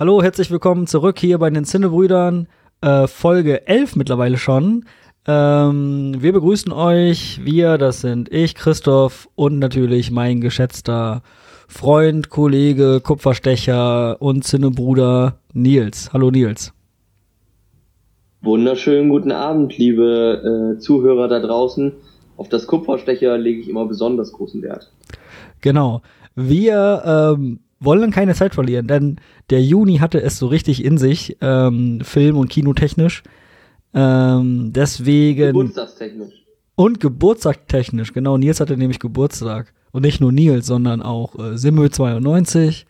Hallo, herzlich willkommen zurück hier bei den Zinnebrüdern, äh, Folge 11 mittlerweile schon. Ähm, wir begrüßen euch, wir, das sind ich, Christoph und natürlich mein geschätzter Freund, Kollege, Kupferstecher und Zinnebruder Nils. Hallo Nils. Wunderschönen guten Abend, liebe äh, Zuhörer da draußen. Auf das Kupferstecher lege ich immer besonders großen Wert. Genau. Wir ähm, wollen keine Zeit verlieren, denn der Juni hatte es so richtig in sich, ähm, Film- und Kinotechnisch. Ähm, deswegen. Geburtstagstechnisch. Und geburtstagstechnisch, genau. Nils hatte nämlich Geburtstag. Und nicht nur Nils, sondern auch äh, Simmel 92.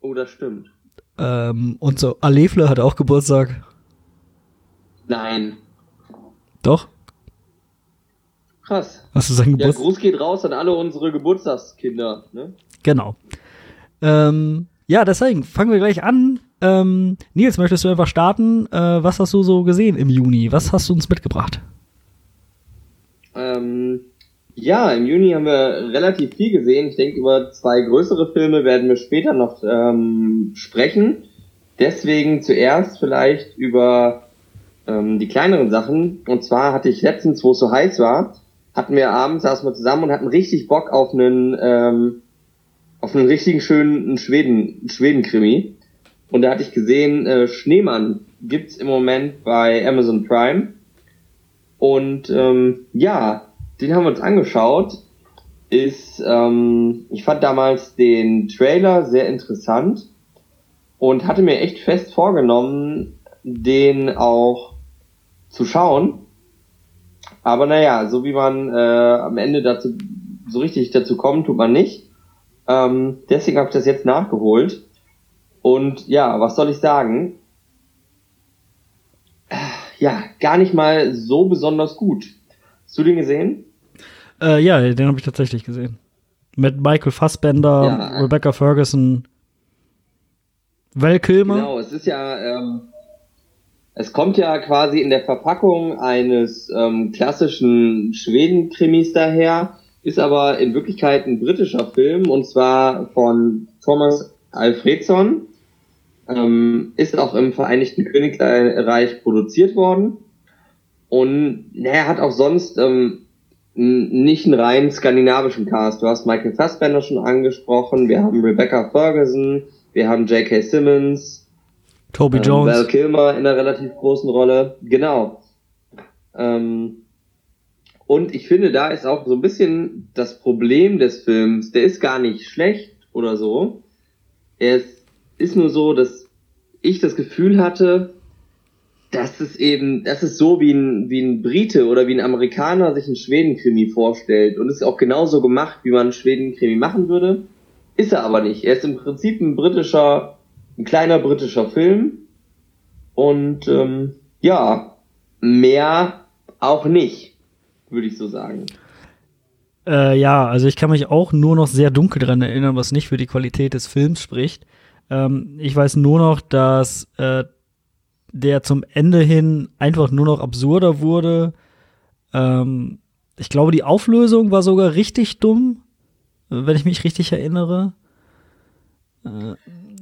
Oh, das stimmt. Ähm, und so Alefle hatte auch Geburtstag. Nein. Doch? Krass. Hast du seinen Ja, Geburtstag? Gruß geht raus an alle unsere Geburtstagskinder. Ne? Genau. Ähm, ja, deswegen fangen wir gleich an. Ähm, Nils, möchtest du einfach starten? Äh, was hast du so gesehen im Juni? Was hast du uns mitgebracht? Ähm, ja, im Juni haben wir relativ viel gesehen. Ich denke, über zwei größere Filme werden wir später noch ähm, sprechen. Deswegen zuerst vielleicht über ähm, die kleineren Sachen. Und zwar hatte ich letztens, wo es so heiß war, hatten wir abends, saßen wir zusammen und hatten richtig Bock auf einen, ähm, auf einen richtigen schönen Schweden, Schweden-Krimi. Und da hatte ich gesehen, äh, Schneemann gibt's im Moment bei Amazon Prime. Und ähm, ja, den haben wir uns angeschaut. Ist, ähm, ich fand damals den Trailer sehr interessant und hatte mir echt fest vorgenommen, den auch zu schauen. Aber naja, so wie man äh, am Ende dazu so richtig dazu kommt, tut man nicht. Ähm, deswegen habe ich das jetzt nachgeholt. Und ja, was soll ich sagen? Äh, Ja, gar nicht mal so besonders gut. Hast du den gesehen? Äh, ja, den habe ich tatsächlich gesehen. Mit Michael Fassbender, Ja. Rebecca Ferguson, Val Kilmer. Genau, es ist ja, ähm, es kommt ja quasi in der Verpackung eines ähm, klassischen Schweden-Krimis daher, ist aber in Wirklichkeit ein britischer Film und zwar von Thomas Alfredson, ähm, ist auch im Vereinigten Königreich produziert worden und naja, hat auch sonst ähm, nicht einen rein skandinavischen Cast. Du hast Michael Fassbender schon angesprochen, wir haben Rebecca Ferguson, wir haben J.K. Simmons, Toby ähm, Jones. Val Kilmer in einer relativ großen Rolle. Genau. Ähm, und ich finde, da ist auch so ein bisschen das Problem des Films. Der ist gar nicht schlecht oder so. Er ist, ist nur so, dass ich das Gefühl hatte, dass es eben, das ist so wie ein, wie ein Brite oder wie ein Amerikaner sich einen Schwedenkrimi vorstellt. Und es ist auch genauso gemacht, wie man einen Schwedenkrimi machen würde. Ist er aber nicht. Er ist im Prinzip ein britischer, ein kleiner britischer Film. Und ähm, ja, mehr auch nicht, würde ich so sagen. Äh, ja, also ich kann mich auch nur noch sehr dunkel dran erinnern, was nicht für die Qualität des Films spricht. Ähm, ich weiß nur noch, dass äh, der zum Ende hin einfach nur noch absurder wurde. Ähm, ich glaube, die Auflösung war sogar richtig dumm, wenn ich mich richtig erinnere. Äh,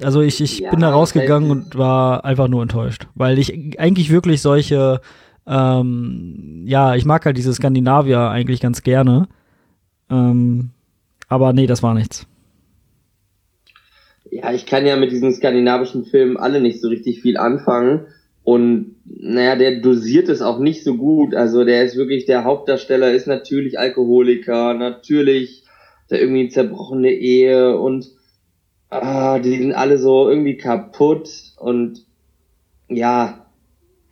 also ich, ich Ja, bin da rausgegangen und war einfach nur enttäuscht, weil ich eigentlich wirklich solche, ähm, ja, ich mag halt diese Skandinavier eigentlich ganz gerne. Ähm, aber nee, das war nichts. Ja, ich kann ja mit diesen skandinavischen Filmen alle nicht so richtig viel anfangen. Und naja, der dosiert es auch nicht so gut. Also der ist wirklich, der Hauptdarsteller ist natürlich Alkoholiker, natürlich da irgendwie zerbrochene Ehe und ah, die sind alle so irgendwie kaputt und ja,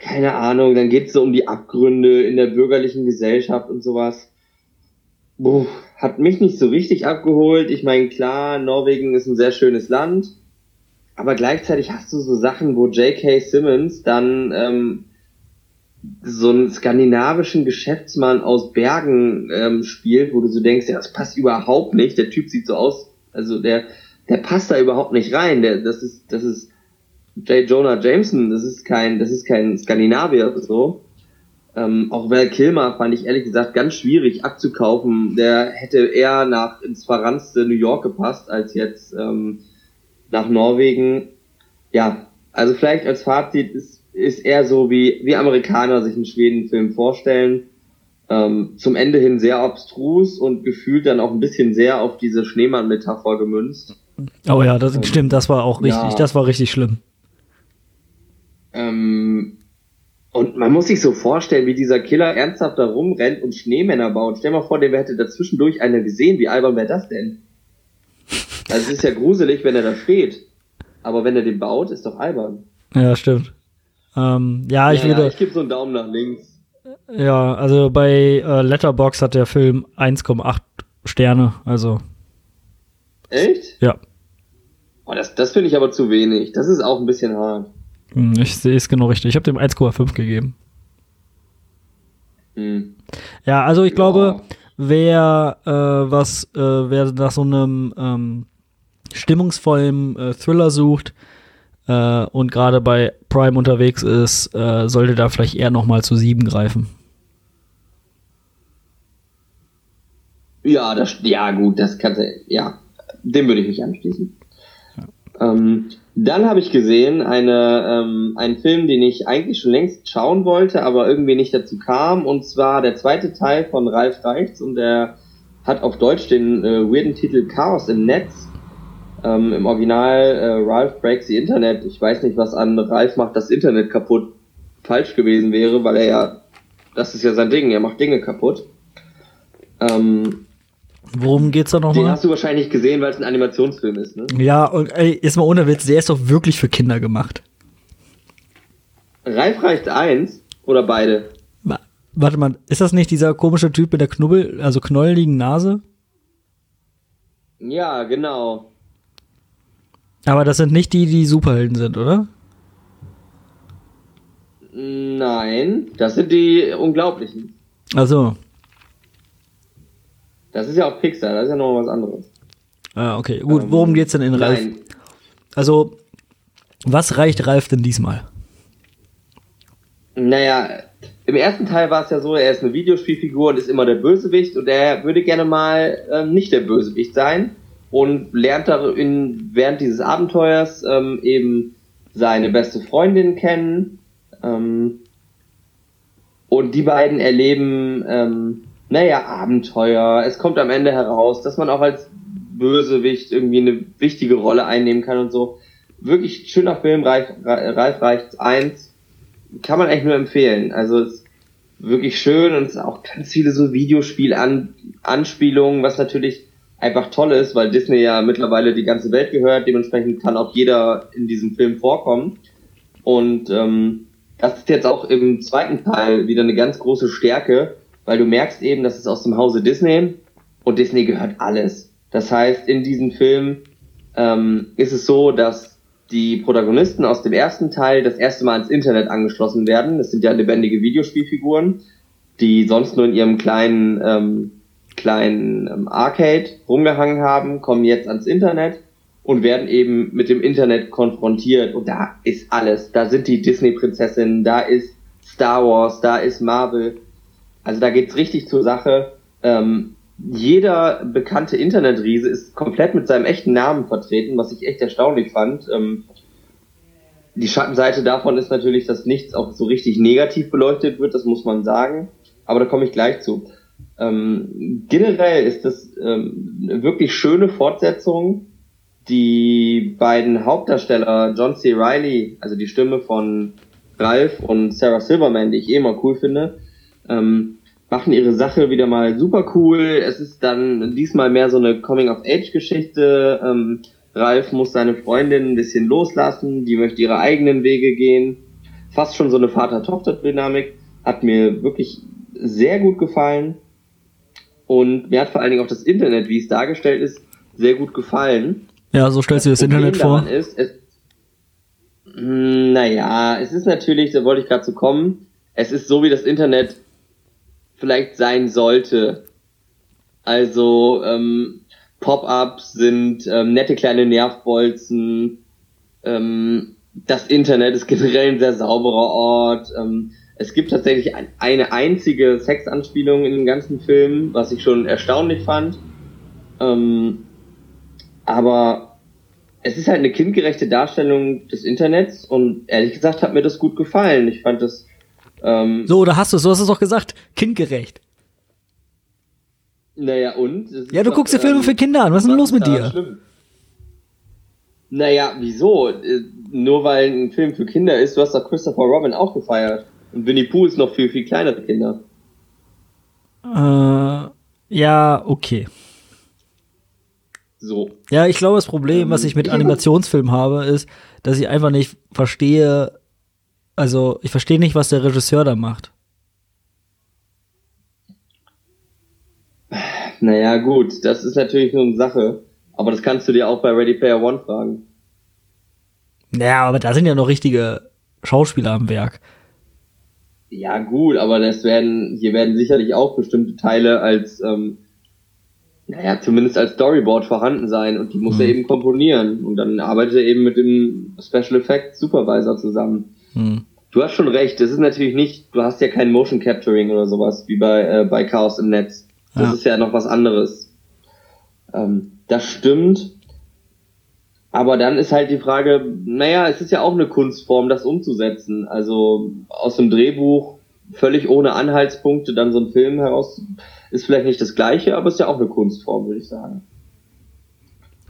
keine Ahnung, dann geht's so um die Abgründe in der bürgerlichen Gesellschaft und sowas. Puh, hat mich nicht so richtig abgeholt. Ich meine, klar, Norwegen ist ein sehr schönes Land, aber gleichzeitig hast du so Sachen, wo J.K. Simmons dann ähm, so einen skandinavischen Geschäftsmann aus Bergen ähm, spielt, wo du so denkst, ja, das passt überhaupt nicht. Der Typ sieht so aus, also der, der passt da überhaupt nicht rein. Der, das ist, das ist J. Jonah Jameson. Das ist kein, das ist kein Skandinavier so. Ähm, auch Val Kilmer fand ich ehrlich gesagt ganz schwierig abzukaufen. Der hätte eher nach ins verranzte New York gepasst als jetzt ähm, nach Norwegen. ja, also vielleicht als Fazit ist, ist eher so, wie, wie Amerikaner sich einen Schweden-Film vorstellen. Ähm, zum Ende hin sehr abstrus und gefühlt dann auch ein bisschen sehr auf diese Schneemann-Metapher gemünzt. Oh ja, das stimmt, das war auch richtig, ja. das war richtig schlimm. Ähm, und man muss sich so vorstellen, wie dieser Killer ernsthaft da rumrennt und Schneemänner baut. Stell mal vor, der hätte dazwischendurch eine gesehen. Wie albern wäre das denn? Also es ist ja gruselig, wenn er da steht. Aber wenn er den baut, ist doch albern. Ja, stimmt. Ähm, ja, ich ja, würde. Ja, ich gebe so einen Daumen nach links. Ja, also bei äh, Letterbox hat der Film 1,8 Sterne, also. Echt? Ja. Oh, das das finde ich aber zu wenig. Das ist auch ein bisschen hart. Hm, ich sehe es genau richtig. Ich habe dem 1,5 gegeben. Hm. Ja, also ich glaube, wow. wer äh, was, äh, wer nach so einem ähm, stimmungsvollen äh, Thriller sucht äh, und gerade bei Prime unterwegs ist, äh, sollte da vielleicht eher noch mal zu 7 greifen. Ja, das, ja gut, das kannst du, ja, dem würde ich mich anschließen. Ja. Ähm, dann habe ich gesehen eine, ähm, einen Film, den ich eigentlich schon längst schauen wollte, aber irgendwie nicht dazu kam. Und zwar der zweite Teil von Ralf Reichts und der hat auf Deutsch den äh, weirden Titel Chaos im Netz. Ähm, Im Original äh, Ralph Breaks the Internet. Ich weiß nicht, was an Ralf macht das Internet kaputt falsch gewesen wäre, weil er ja, das ist ja sein Ding, er macht Dinge kaputt. Ähm, Worum geht's da nochmal? Den hast du wahrscheinlich gesehen, weil es ein Animationsfilm ist, ne? Ja, und ey, ist mal ohne Witz, der ist doch wirklich für Kinder gemacht. Reif reicht eins oder beide? Warte mal, ist das nicht dieser komische Typ mit der Knubbel, also knollligen Nase? Ja, genau. Aber das sind nicht die, die Superhelden sind, oder? Nein, das sind die Unglaublichen. Ach so. Das ist ja auch Pixar, das ist ja noch was anderes. Ah, okay. Gut, worum ähm, geht's denn in Ralf? Nein. Also, was reicht Ralf denn diesmal? Naja, im ersten Teil war es ja so, er ist eine Videospielfigur und ist immer der Bösewicht und er würde gerne mal ähm, nicht der Bösewicht sein und lernt darin während dieses Abenteuers ähm, eben seine beste Freundin kennen ähm, und die beiden erleben ähm, naja, Abenteuer. Es kommt am Ende heraus, dass man auch als Bösewicht irgendwie eine wichtige Rolle einnehmen kann und so. Wirklich schöner Film, Ralf, Ralf reicht eins. Kann man echt nur empfehlen. Also es ist wirklich schön und es auch ganz viele so Videospiel-Anspielungen, was natürlich einfach toll ist, weil Disney ja mittlerweile die ganze Welt gehört. Dementsprechend kann auch jeder in diesem Film vorkommen. Und ähm, das ist jetzt auch im zweiten Teil wieder eine ganz große Stärke, weil du merkst eben, dass es aus dem Hause Disney und Disney gehört alles. Das heißt, in diesem Film ähm, ist es so, dass die Protagonisten aus dem ersten Teil das erste Mal ins Internet angeschlossen werden. Das sind ja lebendige Videospielfiguren, die sonst nur in ihrem kleinen, ähm, kleinen ähm, Arcade rumgehangen haben, kommen jetzt ans Internet und werden eben mit dem Internet konfrontiert. Und da ist alles. Da sind die Disney-Prinzessinnen, da ist Star Wars, da ist Marvel, also da geht's richtig zur Sache. Ähm, jeder bekannte Internetriese ist komplett mit seinem echten Namen vertreten, was ich echt erstaunlich fand. Ähm, die Schattenseite davon ist natürlich, dass nichts auch so richtig negativ beleuchtet wird, das muss man sagen. Aber da komme ich gleich zu. Ähm, generell ist das ähm, eine wirklich schöne Fortsetzung. Die beiden Hauptdarsteller, John C. Riley, also die Stimme von Ralph und Sarah Silverman, die ich eh mal cool finde, ähm, machen ihre Sache wieder mal super cool. Es ist dann diesmal mehr so eine Coming-of-Age-Geschichte. Ähm, Ralf muss seine Freundin ein bisschen loslassen, die möchte ihre eigenen Wege gehen. Fast schon so eine Vater-Tochter-Dynamik. Hat mir wirklich sehr gut gefallen. Und mir hat vor allen Dingen auch das Internet, wie es dargestellt ist, sehr gut gefallen. Ja, so stellst du das, das Internet vor. Ist, es, hm, naja, es ist natürlich, da wollte ich gerade zu kommen, es ist so, wie das Internet vielleicht sein sollte. Also ähm, Pop-ups sind ähm, nette kleine Nervbolzen. Ähm, das Internet ist generell ein sehr sauberer Ort. Ähm, es gibt tatsächlich ein, eine einzige Sexanspielung in dem ganzen Film, was ich schon erstaunlich fand. Ähm, aber es ist halt eine kindgerechte Darstellung des Internets und ehrlich gesagt hat mir das gut gefallen. Ich fand das. Ähm, so, da hast du es, du hast es doch gesagt, kindgerecht. Naja, und? Ja, du doch, guckst dir Filme ähm, für Kinder an, was ist denn los mit dir? Schlimm. Naja, wieso? Äh, nur weil ein Film für Kinder ist, du hast doch Christopher Robin auch gefeiert. Und Winnie Pooh ist noch viel, viel kleinere Kinder. Äh, ja, okay. So. Ja, ich glaube, das Problem, was ich mit ähm, Animationsfilmen habe, ist, dass ich einfach nicht verstehe, also ich verstehe nicht, was der Regisseur da macht. Naja, gut, das ist natürlich nur eine Sache. Aber das kannst du dir auch bei Ready Player One fragen. Ja, aber da sind ja noch richtige Schauspieler am Werk. Ja, gut, aber das werden, hier werden sicherlich auch bestimmte Teile als ähm, naja, zumindest als Storyboard vorhanden sein und die muss hm. er eben komponieren und dann arbeitet er eben mit dem Special Effects Supervisor zusammen. Hm. Du hast schon recht, das ist natürlich nicht, du hast ja kein Motion Capturing oder sowas wie bei, äh, bei Chaos im Netz. Das ja. ist ja noch was anderes. Ähm, das stimmt. Aber dann ist halt die Frage, naja, es ist ja auch eine Kunstform, das umzusetzen. Also aus dem Drehbuch völlig ohne Anhaltspunkte dann so einen Film heraus ist vielleicht nicht das gleiche, aber ist ja auch eine Kunstform, würde ich sagen.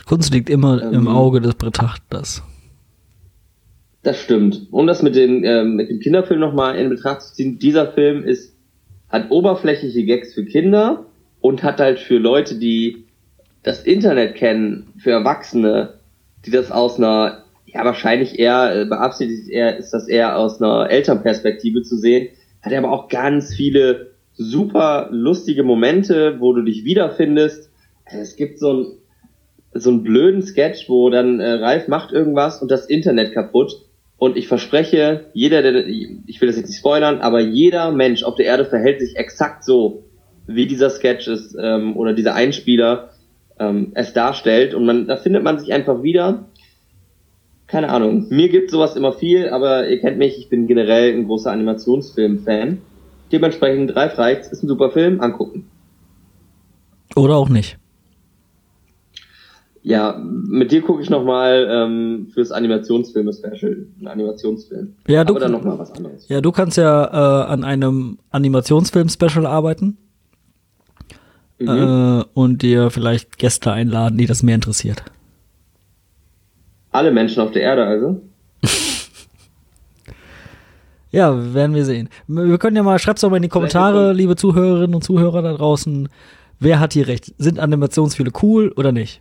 Kunst liegt immer ähm, im Auge des Betrachters. Das stimmt. Um das mit, den, äh, mit dem Kinderfilm nochmal in Betracht zu ziehen, dieser Film ist, hat oberflächliche Gags für Kinder und hat halt für Leute, die das Internet kennen, für Erwachsene, die das aus einer, ja wahrscheinlich eher, äh, beabsichtigt eher, ist das eher aus einer Elternperspektive zu sehen, hat er aber auch ganz viele super lustige Momente, wo du dich wiederfindest. Es gibt so einen, so einen blöden Sketch, wo dann äh, Ralf macht irgendwas und das Internet kaputt. Und ich verspreche, jeder, der, ich will das jetzt nicht spoilern, aber jeder Mensch auf der Erde verhält sich exakt so, wie dieser Sketch ist ähm, oder dieser Einspieler ähm, es darstellt. Und man, da findet man sich einfach wieder. Keine Ahnung. Mir gibt sowas immer viel, aber ihr kennt mich, ich bin generell ein großer Animationsfilm-Fan. Dementsprechend Ralf Reichs ist ein super Film, angucken. Oder auch nicht. Ja, mit dir gucke ich nochmal ähm, fürs Animationsfilme-Special, ein Animationsfilm. Ja, du, Aber dann nochmal was anderes. Ja, du kannst ja äh, an einem Animationsfilm-Special arbeiten. Mhm. Äh, und dir vielleicht Gäste einladen, die das mehr interessiert. Alle Menschen auf der Erde also? Ja, werden wir sehen. Wir können ja mal, schreibt's doch mal in die Kommentare, liebe Zuhörerinnen und Zuhörer da draußen. Wer hat hier recht? Sind Animationsfilme cool oder nicht?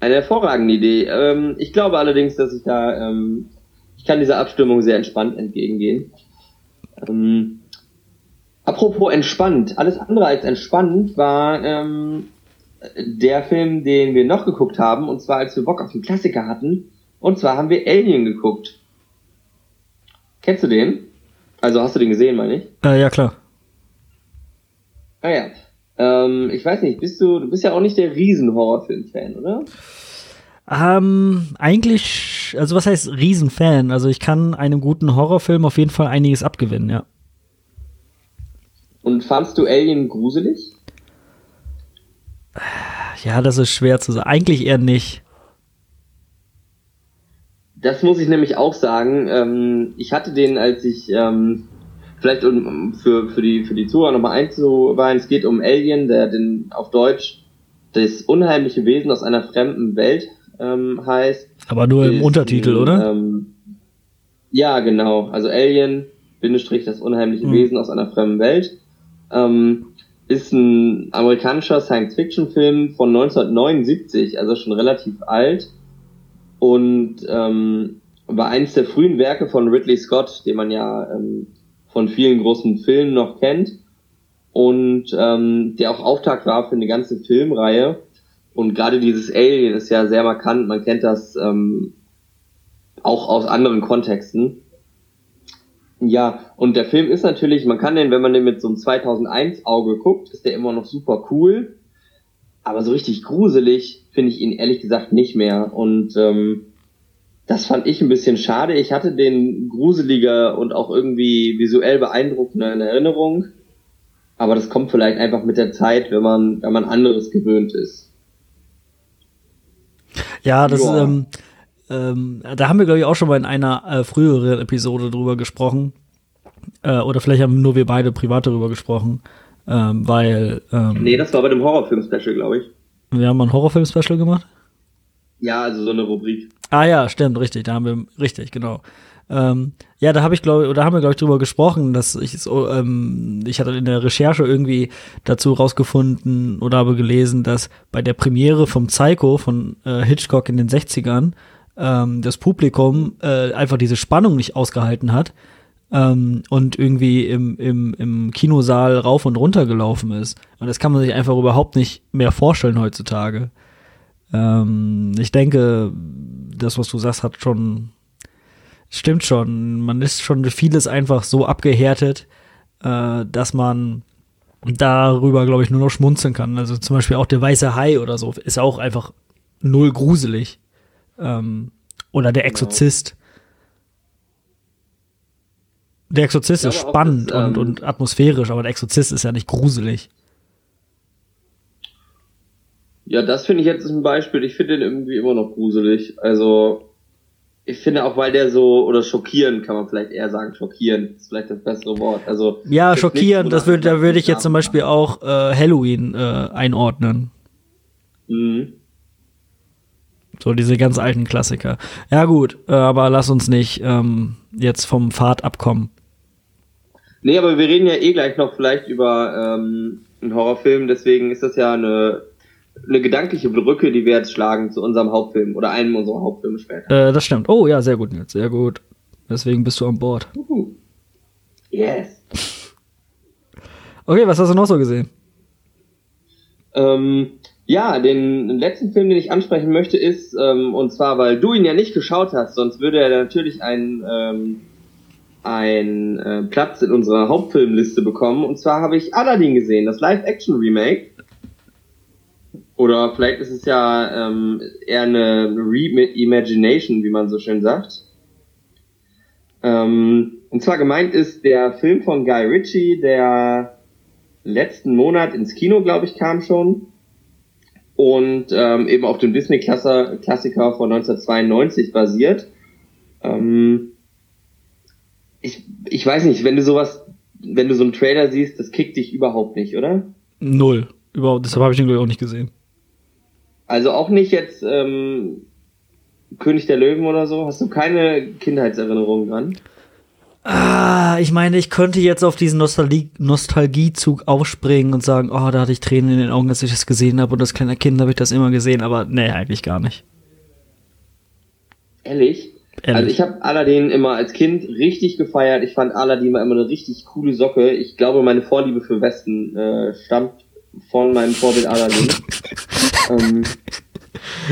Eine hervorragende Idee. Ähm, ich glaube allerdings, dass ich da, ähm, ich kann dieser Abstimmung sehr entspannt entgegengehen. Ähm, apropos entspannt, alles andere als entspannt war ähm, der Film, den wir noch geguckt haben, und zwar als wir Bock auf einen Klassiker hatten. Und zwar haben wir Alien geguckt. Kennst du den? Also hast du den gesehen, meine ich? Äh, ja, klar. Ah ja. Ähm, ich weiß nicht, bist du, du bist ja auch nicht der Riesen-Horrorfilm-Fan, oder? Ähm, eigentlich, also was heißt Riesenfan? Also ich kann einem guten Horrorfilm auf jeden Fall einiges abgewinnen, ja. Und fandst du Alien gruselig? Ja, das ist schwer zu sagen. Eigentlich eher nicht. Das muss ich nämlich auch sagen. Ähm, ich hatte den, als ich ähm, vielleicht um, für, für die für die Zuhörer nochmal einzuweihen, es geht um Alien, der den auf Deutsch das unheimliche Wesen aus einer fremden Welt ähm, heißt. Aber nur im ist, Untertitel, oder? Ähm, ja, genau. Also Alien, Bindestrich, das unheimliche hm. Wesen aus einer fremden Welt. Ähm, ist ein amerikanischer Science-Fiction-Film von 1979, also schon relativ alt und ähm, war eins der frühen Werke von Ridley Scott, den man ja ähm, von vielen großen Filmen noch kennt und ähm, der auch Auftakt war für eine ganze Filmreihe. Und gerade dieses Alien ist ja sehr markant, man kennt das ähm, auch aus anderen Kontexten. Ja, und der Film ist natürlich, man kann den, wenn man den mit so einem 2001 Auge guckt, ist der immer noch super cool. Aber so richtig gruselig finde ich ihn ehrlich gesagt nicht mehr. Und ähm, das fand ich ein bisschen schade. Ich hatte den gruseliger und auch irgendwie visuell beeindruckender in Erinnerung. Aber das kommt vielleicht einfach mit der Zeit, wenn man, wenn man anderes gewöhnt ist. Ja, das ja. Ähm, ähm, da haben wir, glaube ich, auch schon mal in einer äh, früheren Episode drüber gesprochen. Äh, oder vielleicht haben nur wir beide privat darüber gesprochen. Ähm, weil. Ähm, nee, das war bei dem Horrorfilm-Special, glaube ich. Wir haben mal ein Horrorfilm-Special gemacht? Ja, also so eine Rubrik. Ah ja, stimmt, richtig. Da haben wir, richtig, genau. Ähm, ja, da habe ich glaube, oder haben wir glaube ich drüber gesprochen, dass ich so, ähm, ich hatte in der Recherche irgendwie dazu rausgefunden oder habe gelesen, dass bei der Premiere vom Psycho von äh, Hitchcock in den 60ern ähm, das Publikum äh, einfach diese Spannung nicht ausgehalten hat ähm, und irgendwie im, im, im Kinosaal rauf und runter gelaufen ist. Und das kann man sich einfach überhaupt nicht mehr vorstellen heutzutage. Ähm, ich denke, das, was du sagst, hat schon stimmt schon. Man ist schon vieles einfach so abgehärtet, äh, dass man darüber, glaube ich, nur noch schmunzeln kann. Also zum Beispiel auch der weiße Hai oder so ist auch einfach null gruselig. Ähm, oder der genau. Exorzist. Der Exorzist ist spannend das, ähm, und, und atmosphärisch, aber der Exorzist ist ja nicht gruselig. Ja, das finde ich jetzt ein Beispiel. Ich finde den irgendwie immer noch gruselig. Also, ich finde auch, weil der so, oder schockieren kann man vielleicht eher sagen, schockieren ist vielleicht das bessere Wort. Also ja, schockieren, das würde, da würde ich jetzt zum Beispiel auch äh, Halloween äh, einordnen. Mhm. So diese ganz alten Klassiker. Ja gut, äh, aber lass uns nicht ähm, jetzt vom Pfad abkommen. Nee, aber wir reden ja eh gleich noch vielleicht über ähm, einen Horrorfilm, deswegen ist das ja eine eine gedankliche Brücke, die wir jetzt schlagen zu unserem Hauptfilm oder einem unserer Hauptfilme später. Äh, das stimmt. Oh ja, sehr gut, Nils, sehr gut. Deswegen bist du an Bord. Uh Yes. Okay, was hast du noch so gesehen? Ähm, ja, den letzten Film, den ich ansprechen möchte, ist, ähm, und zwar, weil du ihn ja nicht geschaut hast, sonst würde er natürlich einen ähm, ein, äh, Platz in unserer Hauptfilmliste bekommen. Und zwar habe ich Aladdin gesehen, das Live-Action-Remake. Oder vielleicht ist es ja ähm, eher eine Reimagination, wie man so schön sagt. Ähm, und zwar gemeint ist der Film von Guy Ritchie, der letzten Monat ins Kino, glaube ich, kam schon. Und ähm, eben auf dem Disney-Klassiker von 1992 basiert. Ähm, ich, ich weiß nicht, wenn du sowas, wenn du so einen Trailer siehst, das kickt dich überhaupt nicht, oder? Null. Überhaupt, deshalb habe ich den, glaube ich, auch nicht gesehen. Also auch nicht jetzt ähm, König der Löwen oder so? Hast du keine Kindheitserinnerungen dran? Ah, ich meine, ich könnte jetzt auf diesen Nostalgie Nostalgiezug aufspringen und sagen, oh, da hatte ich Tränen in den Augen, als ich das gesehen habe und als kleiner Kind habe ich das immer gesehen, aber nee, eigentlich gar nicht. Ehrlich? Ehrlich? Also ich habe Aladdin immer als Kind richtig gefeiert. Ich fand Aladdin immer eine richtig coole Socke. Ich glaube, meine Vorliebe für Westen äh, stammt von meinem Vorbild Aladdin. ähm,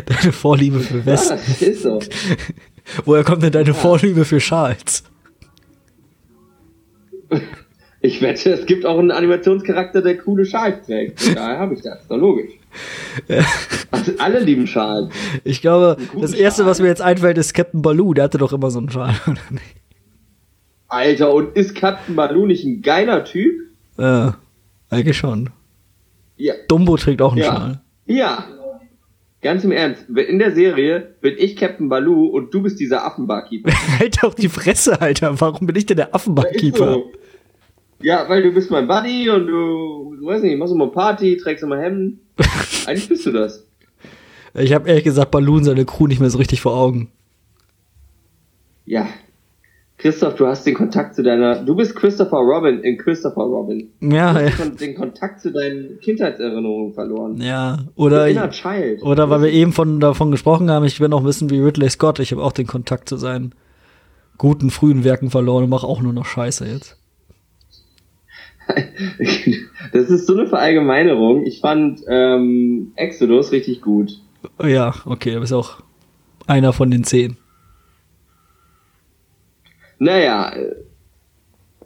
deine Vorliebe für Westen. Ja, ist so. Woher kommt denn deine ja. Vorliebe für Schals? Ich wette, es gibt auch einen Animationscharakter, der coole Schals trägt. Daher habe ich das. Ist doch logisch. Ja. Also alle lieben Schals. Ich glaube, das erste, Schal. was mir jetzt einfällt, ist Captain Baloo. Der hatte doch immer so einen Schal, oder nicht? Alter, und ist Captain Baloo nicht ein geiler Typ? Ja, eigentlich schon. Ja. Dumbo trägt auch einen ja. Schal. Ja. Ganz im Ernst, in der Serie bin ich Captain Baloo und du bist dieser Affenbarkeeper. halt doch die Fresse, Alter. Warum bin ich denn der Affenbarkeeper? So. Ja, weil du bist mein Buddy und du, du weißt nicht, machst immer Party, trägst immer Hemden. Eigentlich bist du das. Ich habe ehrlich gesagt Baloo und seine Crew nicht mehr so richtig vor Augen. Ja, Christoph, du hast den Kontakt zu deiner. Du bist Christopher Robin in Christopher Robin. Ja, du hast ja. den Kontakt zu deinen Kindheitserinnerungen verloren. Ja, oder. Inner Child. Oder weil wir eben von, davon gesprochen haben, ich will auch wissen wie Ridley Scott. Ich habe auch den Kontakt zu seinen guten frühen Werken verloren und mache auch nur noch Scheiße jetzt. das ist so eine Verallgemeinerung. Ich fand ähm, Exodus richtig gut. Ja, okay, du bist auch einer von den zehn. Naja, äh,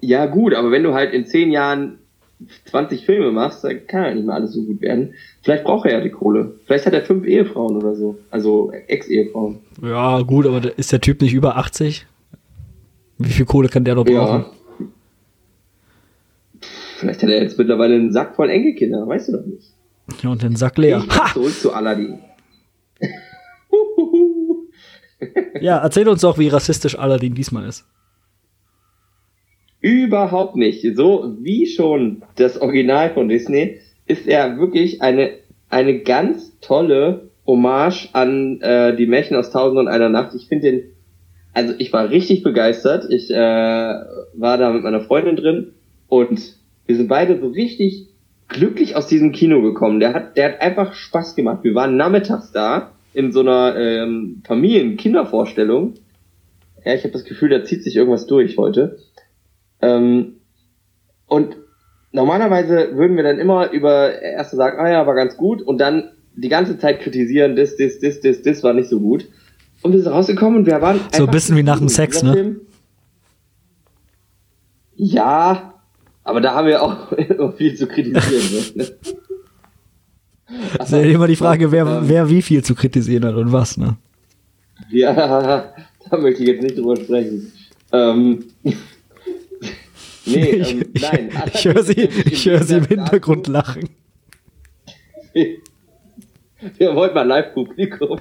ja gut, aber wenn du halt in zehn Jahren 20 Filme machst, dann kann ja nicht mehr alles so gut werden. Vielleicht braucht er ja die Kohle. Vielleicht hat er fünf Ehefrauen oder so. Also Ex-Ehefrauen. Ja, gut, aber ist der Typ nicht über 80? Wie viel Kohle kann der noch brauchen? Ja. Vielleicht hat er jetzt mittlerweile einen Sack voll Enkelkinder, weißt du doch nicht. Ja, und den Sack leer. Ich zurück zu Aladdin. Ja, erzähl uns doch, wie rassistisch Aladdin diesmal ist. Überhaupt nicht. So wie schon das Original von Disney ist er wirklich eine, eine ganz tolle Hommage an äh, die Märchen aus Tausend und einer Nacht. Ich finde den, also ich war richtig begeistert. Ich äh, war da mit meiner Freundin drin und wir sind beide so richtig glücklich aus diesem Kino gekommen. Der hat, der hat einfach Spaß gemacht. Wir waren nachmittags da in so einer ähm, Familien-Kindervorstellung. Ja, ich habe das Gefühl, da zieht sich irgendwas durch heute. Ähm, und normalerweise würden wir dann immer über erst sagen, ah ja, war ganz gut und dann die ganze Zeit kritisieren, das, das, das, das, das war nicht so gut. Und wir sind rausgekommen und wir waren so ein bisschen wie nach dem Sex, ne? Film. Ja, aber da haben wir auch immer viel zu kritisieren. ne? Das ist ja immer die Frage, wer, ähm, wer wie viel zu kritisieren hat und was, ne? Ja, da möchte ich jetzt nicht drüber sprechen. Ähm, nee, ähm, ich, nein. Ich, ich höre sie, ich höre sie im Hintergrund lachen. Wir wollten mal Live-Publikum.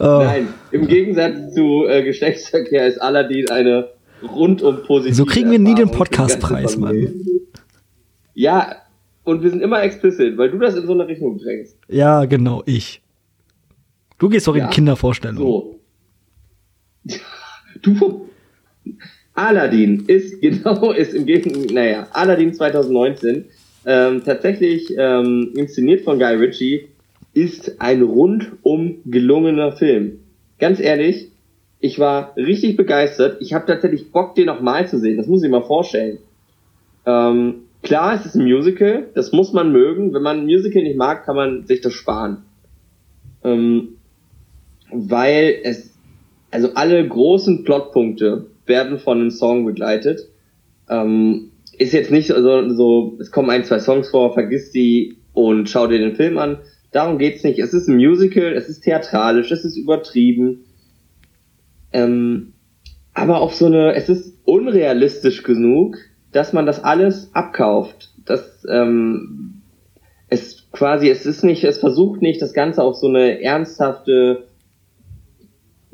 oh. Nein, im Gegensatz zu äh, Geschlechtsverkehr ist Aladdin eine rundum positive So kriegen wir nie den Podcastpreis, Mann. Ja, und wir sind immer explicit, weil du das in so eine Richtung drängst. Ja, genau, ich. Du gehst doch ja, in Kindervorstellungen. So. Du Aladdin ist genau, ist im Gegenteil, naja, Aladdin 2019, ähm, tatsächlich ähm, inszeniert von Guy Ritchie, ist ein rundum gelungener Film. Ganz ehrlich, ich war richtig begeistert. Ich habe tatsächlich Bock, den nochmal zu sehen. Das muss ich mal vorstellen. Ähm, Klar, es ist ein Musical, das muss man mögen. Wenn man ein Musical nicht mag, kann man sich das sparen. Ähm, weil es, also alle großen Plotpunkte werden von einem Song begleitet. Ähm, ist jetzt nicht so, so, es kommen ein, zwei Songs vor, vergiss die und schau dir den Film an. Darum geht's nicht. Es ist ein Musical, es ist theatralisch, es ist übertrieben. Ähm, aber auch so eine, es ist unrealistisch genug, dass man das alles abkauft. Das ähm, es quasi, es ist nicht, es versucht nicht, das Ganze auf so eine ernsthafte,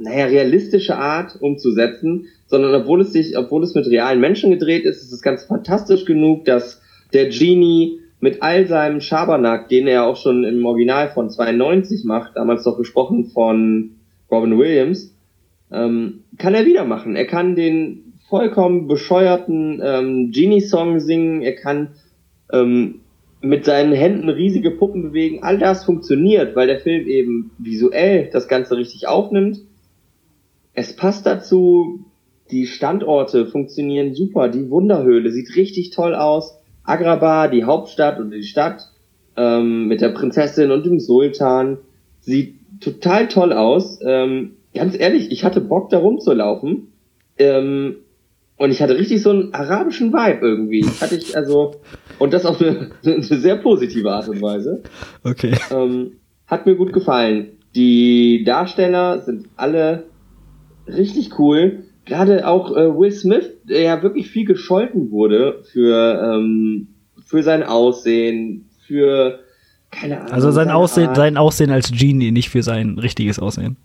naja, realistische Art umzusetzen, sondern obwohl es sich, obwohl es mit realen Menschen gedreht ist, ist es ganz fantastisch genug, dass der Genie mit all seinem Schabernack, den er auch schon im Original von 92 macht, damals doch gesprochen von Robin Williams, ähm, kann er wieder machen. Er kann den vollkommen bescheuerten ähm, Genie-Song singen, er kann ähm, mit seinen Händen riesige Puppen bewegen. All das funktioniert, weil der Film eben visuell das Ganze richtig aufnimmt. Es passt dazu, die Standorte funktionieren super, die Wunderhöhle sieht richtig toll aus. Agrabah, die Hauptstadt und die Stadt ähm, mit der Prinzessin und dem Sultan, sieht total toll aus. Ähm, ganz ehrlich, ich hatte Bock da rumzulaufen. Ähm, und ich hatte richtig so einen arabischen Vibe irgendwie. Hatte ich also, und das auf eine, eine sehr positive Art und Weise. Okay. Ähm, hat mir gut gefallen. Die Darsteller sind alle richtig cool. Gerade auch äh, Will Smith, der ja wirklich viel gescholten wurde für, ähm, für sein Aussehen, für keine Ahnung. Also sein Aussehen, sein Aussehen als Genie, nicht für sein richtiges Aussehen.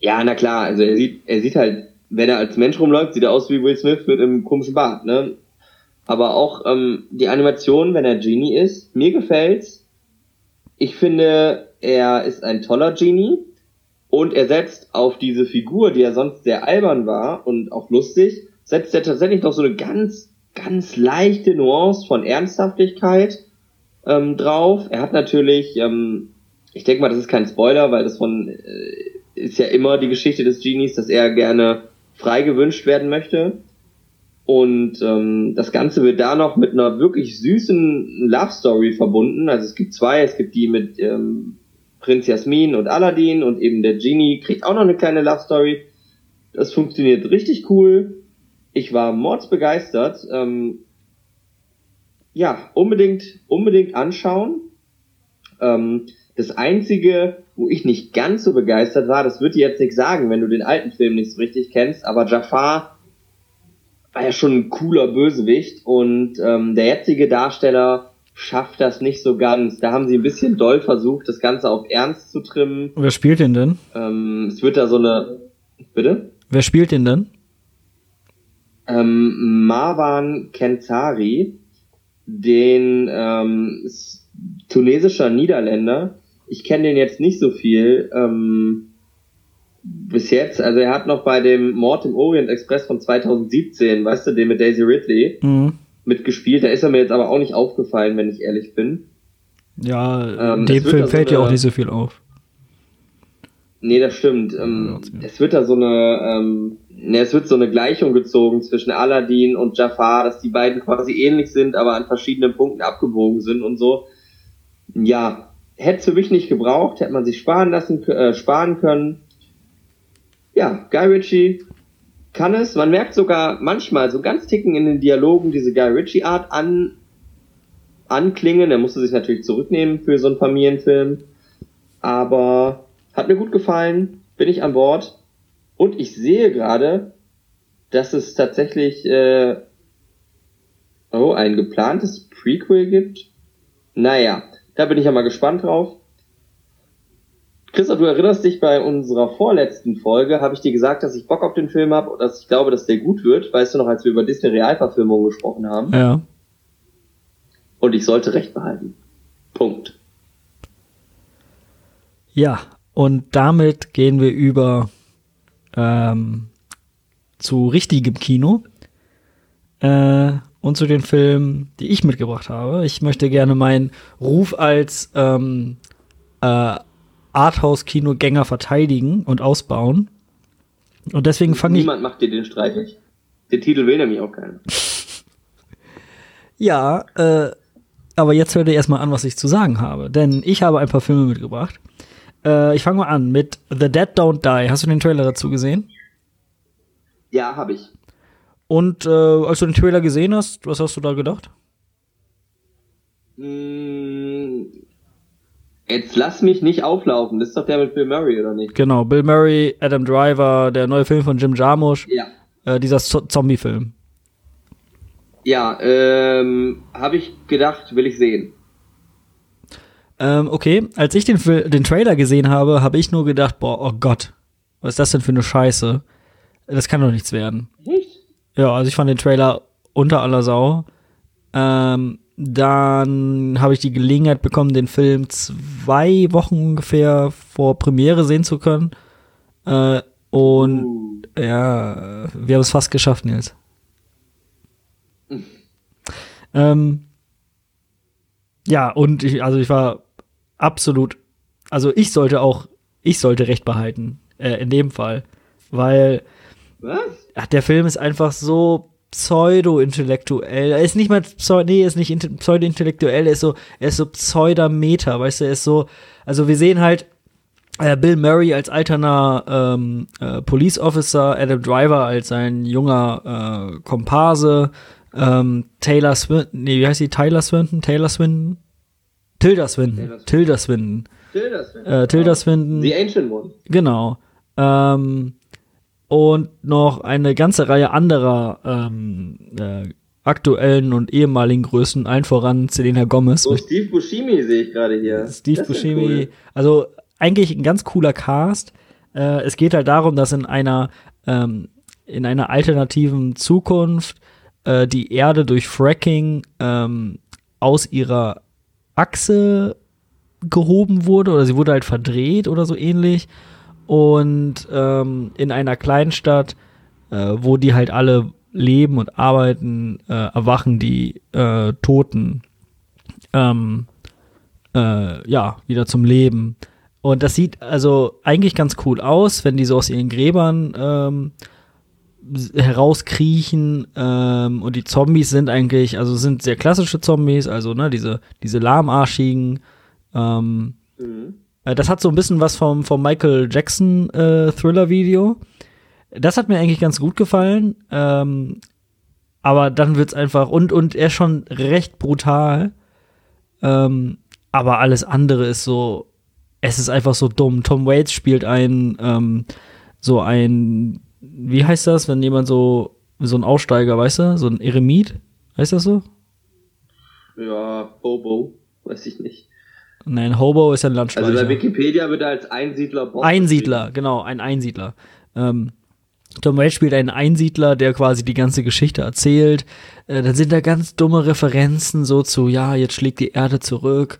Ja, na klar, also er sieht, er sieht halt wenn er als Mensch rumläuft, sieht er aus wie Will Smith mit einem komischen Bart, ne? Aber auch ähm, die Animation, wenn er Genie ist, mir gefällt's. Ich finde, er ist ein toller Genie und er setzt auf diese Figur, die er sonst sehr albern war und auch lustig, setzt er tatsächlich noch so eine ganz, ganz leichte Nuance von Ernsthaftigkeit ähm, drauf. Er hat natürlich, ähm, ich denke mal, das ist kein Spoiler, weil das von äh, ist ja immer die Geschichte des Genies, dass er gerne frei gewünscht werden möchte. Und ähm, das Ganze wird da noch mit einer wirklich süßen Love Story verbunden. Also es gibt zwei, es gibt die mit ähm, Prinz Jasmin und Aladdin und eben der Genie kriegt auch noch eine kleine Love Story. Das funktioniert richtig cool. Ich war mordsbegeistert. Ähm, ja, unbedingt, unbedingt anschauen. Ähm, das einzige, wo ich nicht ganz so begeistert war, das wird dir jetzt nichts sagen, wenn du den alten Film nicht so richtig kennst, aber Jafar war ja schon ein cooler Bösewicht und ähm, der jetzige Darsteller schafft das nicht so ganz. Da haben sie ein bisschen doll versucht, das Ganze auf Ernst zu trimmen. Wer spielt den denn? Ähm, es wird da so eine. Bitte? Wer spielt den denn? Ähm, Marwan Kentari, den ähm, tunesischer Niederländer. Ich kenne den jetzt nicht so viel. Ähm, bis jetzt, also er hat noch bei dem Mord im Orient Express von 2017, weißt du, den mit Daisy Ridley, Mhm. Mitgespielt. Da ist er mir jetzt aber auch nicht aufgefallen, wenn ich ehrlich bin. Ja, Ähm, dem Film da so fällt ja auch nicht so viel auf. Nee, das stimmt. Ähm, Ja, es wird da so eine, ähm, ne, es wird so eine Gleichung gezogen zwischen Aladdin und Jafar, dass die beiden quasi ähnlich sind, aber an verschiedenen Punkten abgebogen sind und so. Ja, hätte es für mich nicht gebraucht, hätte man sich sparen lassen, äh, sparen können. Ja, Guy Ritchie kann es. Man merkt sogar manchmal so ganz ticken in den Dialogen diese Guy Ritchie Art an, anklingen. Er musste sich natürlich zurücknehmen für so einen Familienfilm. Aber hat mir gut gefallen, bin ich an Bord. Und ich sehe gerade, dass es tatsächlich äh, oh, ein geplantes Prequel gibt. Naja, da bin ich ja mal gespannt drauf. Christoph, du erinnerst dich, bei unserer vorletzten Folge habe ich dir gesagt, dass ich Bock auf den Film habe und dass ich glaube, dass der gut wird. Weißt du noch, als wir über Disney-Realverfilmungen gesprochen haben? Ja. Und ich sollte recht behalten. Punkt. Ja, und damit gehen wir über ähm, zu richtigem Kino äh, und zu den Filmen, die ich mitgebracht habe. Ich möchte gerne meinen Ruf als ähm, äh, Arthouse-Kinogänger verteidigen und ausbauen. Und deswegen fange ich. Niemand macht dir den streitig. Den Titel will nämlich auch keiner. Ja, äh, aber jetzt hört ihr erstmal an, was ich zu sagen habe. Denn ich habe ein paar Filme mitgebracht. Äh, ich fange mal an mit The Dead Don't Die. Hast du den Trailer dazu gesehen? Ja, habe ich. Und äh, als du den Trailer gesehen hast, was hast du da gedacht? Mm, Jetzt lass mich nicht auflaufen. Das ist doch der mit Bill Murray, oder nicht? Genau, Bill Murray, Adam Driver, der neue Film von Jim Jarmusch, Ja. äh, dieser zo Zombie-Film. Ja, ähm, habe ich gedacht, will ich sehen. Ähm, okay, als ich den, den Trailer gesehen habe, habe ich nur gedacht, boah, oh Gott, was ist das denn für eine Scheiße? Das kann doch nichts werden. Echt? Ja, also ich fand den Trailer unter aller Sau. Ähm, dann habe ich die Gelegenheit bekommen, den Film zwei Wochen ungefähr vor Premiere sehen zu können. Äh, und Uh, ja, wir haben es fast geschafft, Nils. ähm, ja, und ich, also ich war absolut, also ich sollte auch, ich sollte Recht behalten, äh, in dem Fall. Weil was? ach, der Film ist einfach so pseudo-intellektuell. Er ist nicht mal pseudo, nee, er ist nicht inte- pseudo-intellektuell, er ist so, er ist so pseudometer, weißt du, er ist so, also wir sehen halt äh, Bill Murray als alterner ähm, äh, Police Officer, Adam Driver als sein junger äh, Komparse, ähm, Taylor Swinton, nee, wie heißt die? Tyler Swinton? Taylor Swinton? Tilda Swinton. Taylor Swinton. Tilda Swinton. Tilda Swinton. Äh, Tilda Swinton. The Ancient One. Genau. Ähm, und noch eine ganze Reihe anderer ähm, äh, aktuellen und ehemaligen Größen, allen voran Selena Gomez So, mit Steve Buscemi sehe ich gerade hier. Steve Das Buscemi. cool. Also eigentlich ein ganz cooler Cast. Äh, es geht halt darum, dass in einer ähm, in einer alternativen Zukunft äh, die Erde durch Fracking ähm, aus ihrer Achse gehoben wurde oder sie wurde halt verdreht oder so ähnlich. Und ähm, in einer Kleinstadt, äh, wo die halt alle leben und arbeiten, äh, erwachen die äh, Toten ähm, äh, ja, wieder zum Leben. Und das sieht also eigentlich ganz cool aus, wenn die so aus ihren Gräbern ähm, herauskriechen ähm, und die Zombies sind eigentlich, also sind sehr klassische Zombies, also ne, diese, diese lahmarschigen. Ähm, Mhm. Äh, das hat so ein bisschen was vom, vom Michael Jackson äh, Thriller-Video. Das hat mir eigentlich ganz gut gefallen. Ähm, aber dann wird's einfach und und er schon recht brutal. Ähm, aber alles andere ist so, es ist einfach so dumm. Tom Waits spielt ein ähm, so ein, wie heißt das, wenn jemand so so ein Aussteiger, weißt du, so ein Eremit, heißt das so? Ja, Hobo, weiß ich nicht. Nein, Hobo ist ja ein Landspeicher. Also bei Wikipedia wird er als Einsiedler Bob Einsiedler, genau, ein Einsiedler. Ähm, Tom Waits spielt einen Einsiedler, der quasi die ganze Geschichte erzählt. Äh, dann sind da ganz dumme Referenzen so zu, ja, jetzt schlägt die Erde zurück.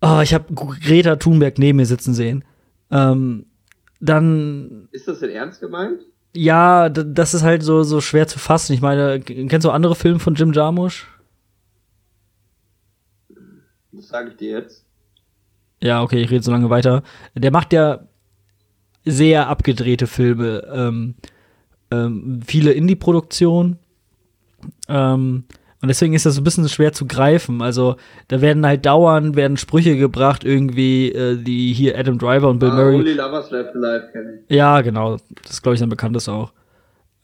Oh, ich habe Greta Thunberg neben mir sitzen sehen. Ähm, dann. Ist das denn ernst gemeint? Ja, das ist halt so, so schwer zu fassen. Ich meine, kennst du andere Filme von Jim Jarmusch? Das sage ich dir jetzt. Ja, okay, ich rede so lange weiter. Der macht ja sehr abgedrehte Filme, ähm, ähm, viele Indie-Produktionen. Ähm, und deswegen ist das so ein bisschen schwer zu greifen. Also, da werden halt dauernd werden Sprüche gebracht, irgendwie, äh, die hier Adam Driver und Bill ah, Murray. Only Lovers Left Alive kennen. Ja, genau. Das ist, glaube ich, sein bekanntes auch.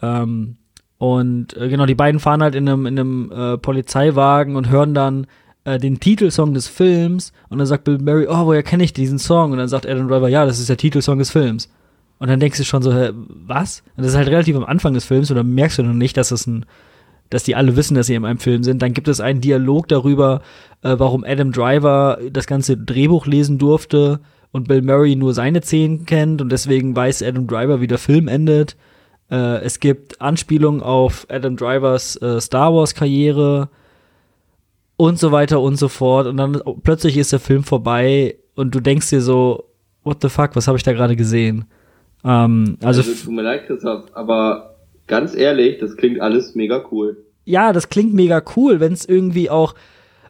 Ähm, und äh, genau, die beiden fahren halt in einem, in einem äh, Polizeiwagen und hören dann äh, den Titelsong des Films. Und dann sagt Bill Murray, oh, woher kenne ich diesen Song? Und dann sagt Adam Driver, ja, das ist der Titelsong des Films. Und dann denkst du schon so, was? Und das ist halt relativ am Anfang des Films und dann merkst du noch nicht, dass es ein dass die alle wissen, dass sie in einem Film sind. Dann gibt es einen Dialog darüber, äh, warum Adam Driver das ganze Drehbuch lesen durfte und Bill Murray nur seine Szenen kennt und deswegen weiß Adam Driver, wie der Film endet. Äh, es gibt Anspielungen auf Adam Drivers äh, Star Wars Karriere und so weiter und so fort. Und dann plötzlich ist der Film vorbei und du denkst dir so, what the fuck, was habe ich da gerade gesehen? Ähm, also, also tut mir leid, Christoph, aber Ganz ehrlich, das klingt alles mega cool. Ja, das klingt mega cool, wenn es irgendwie auch,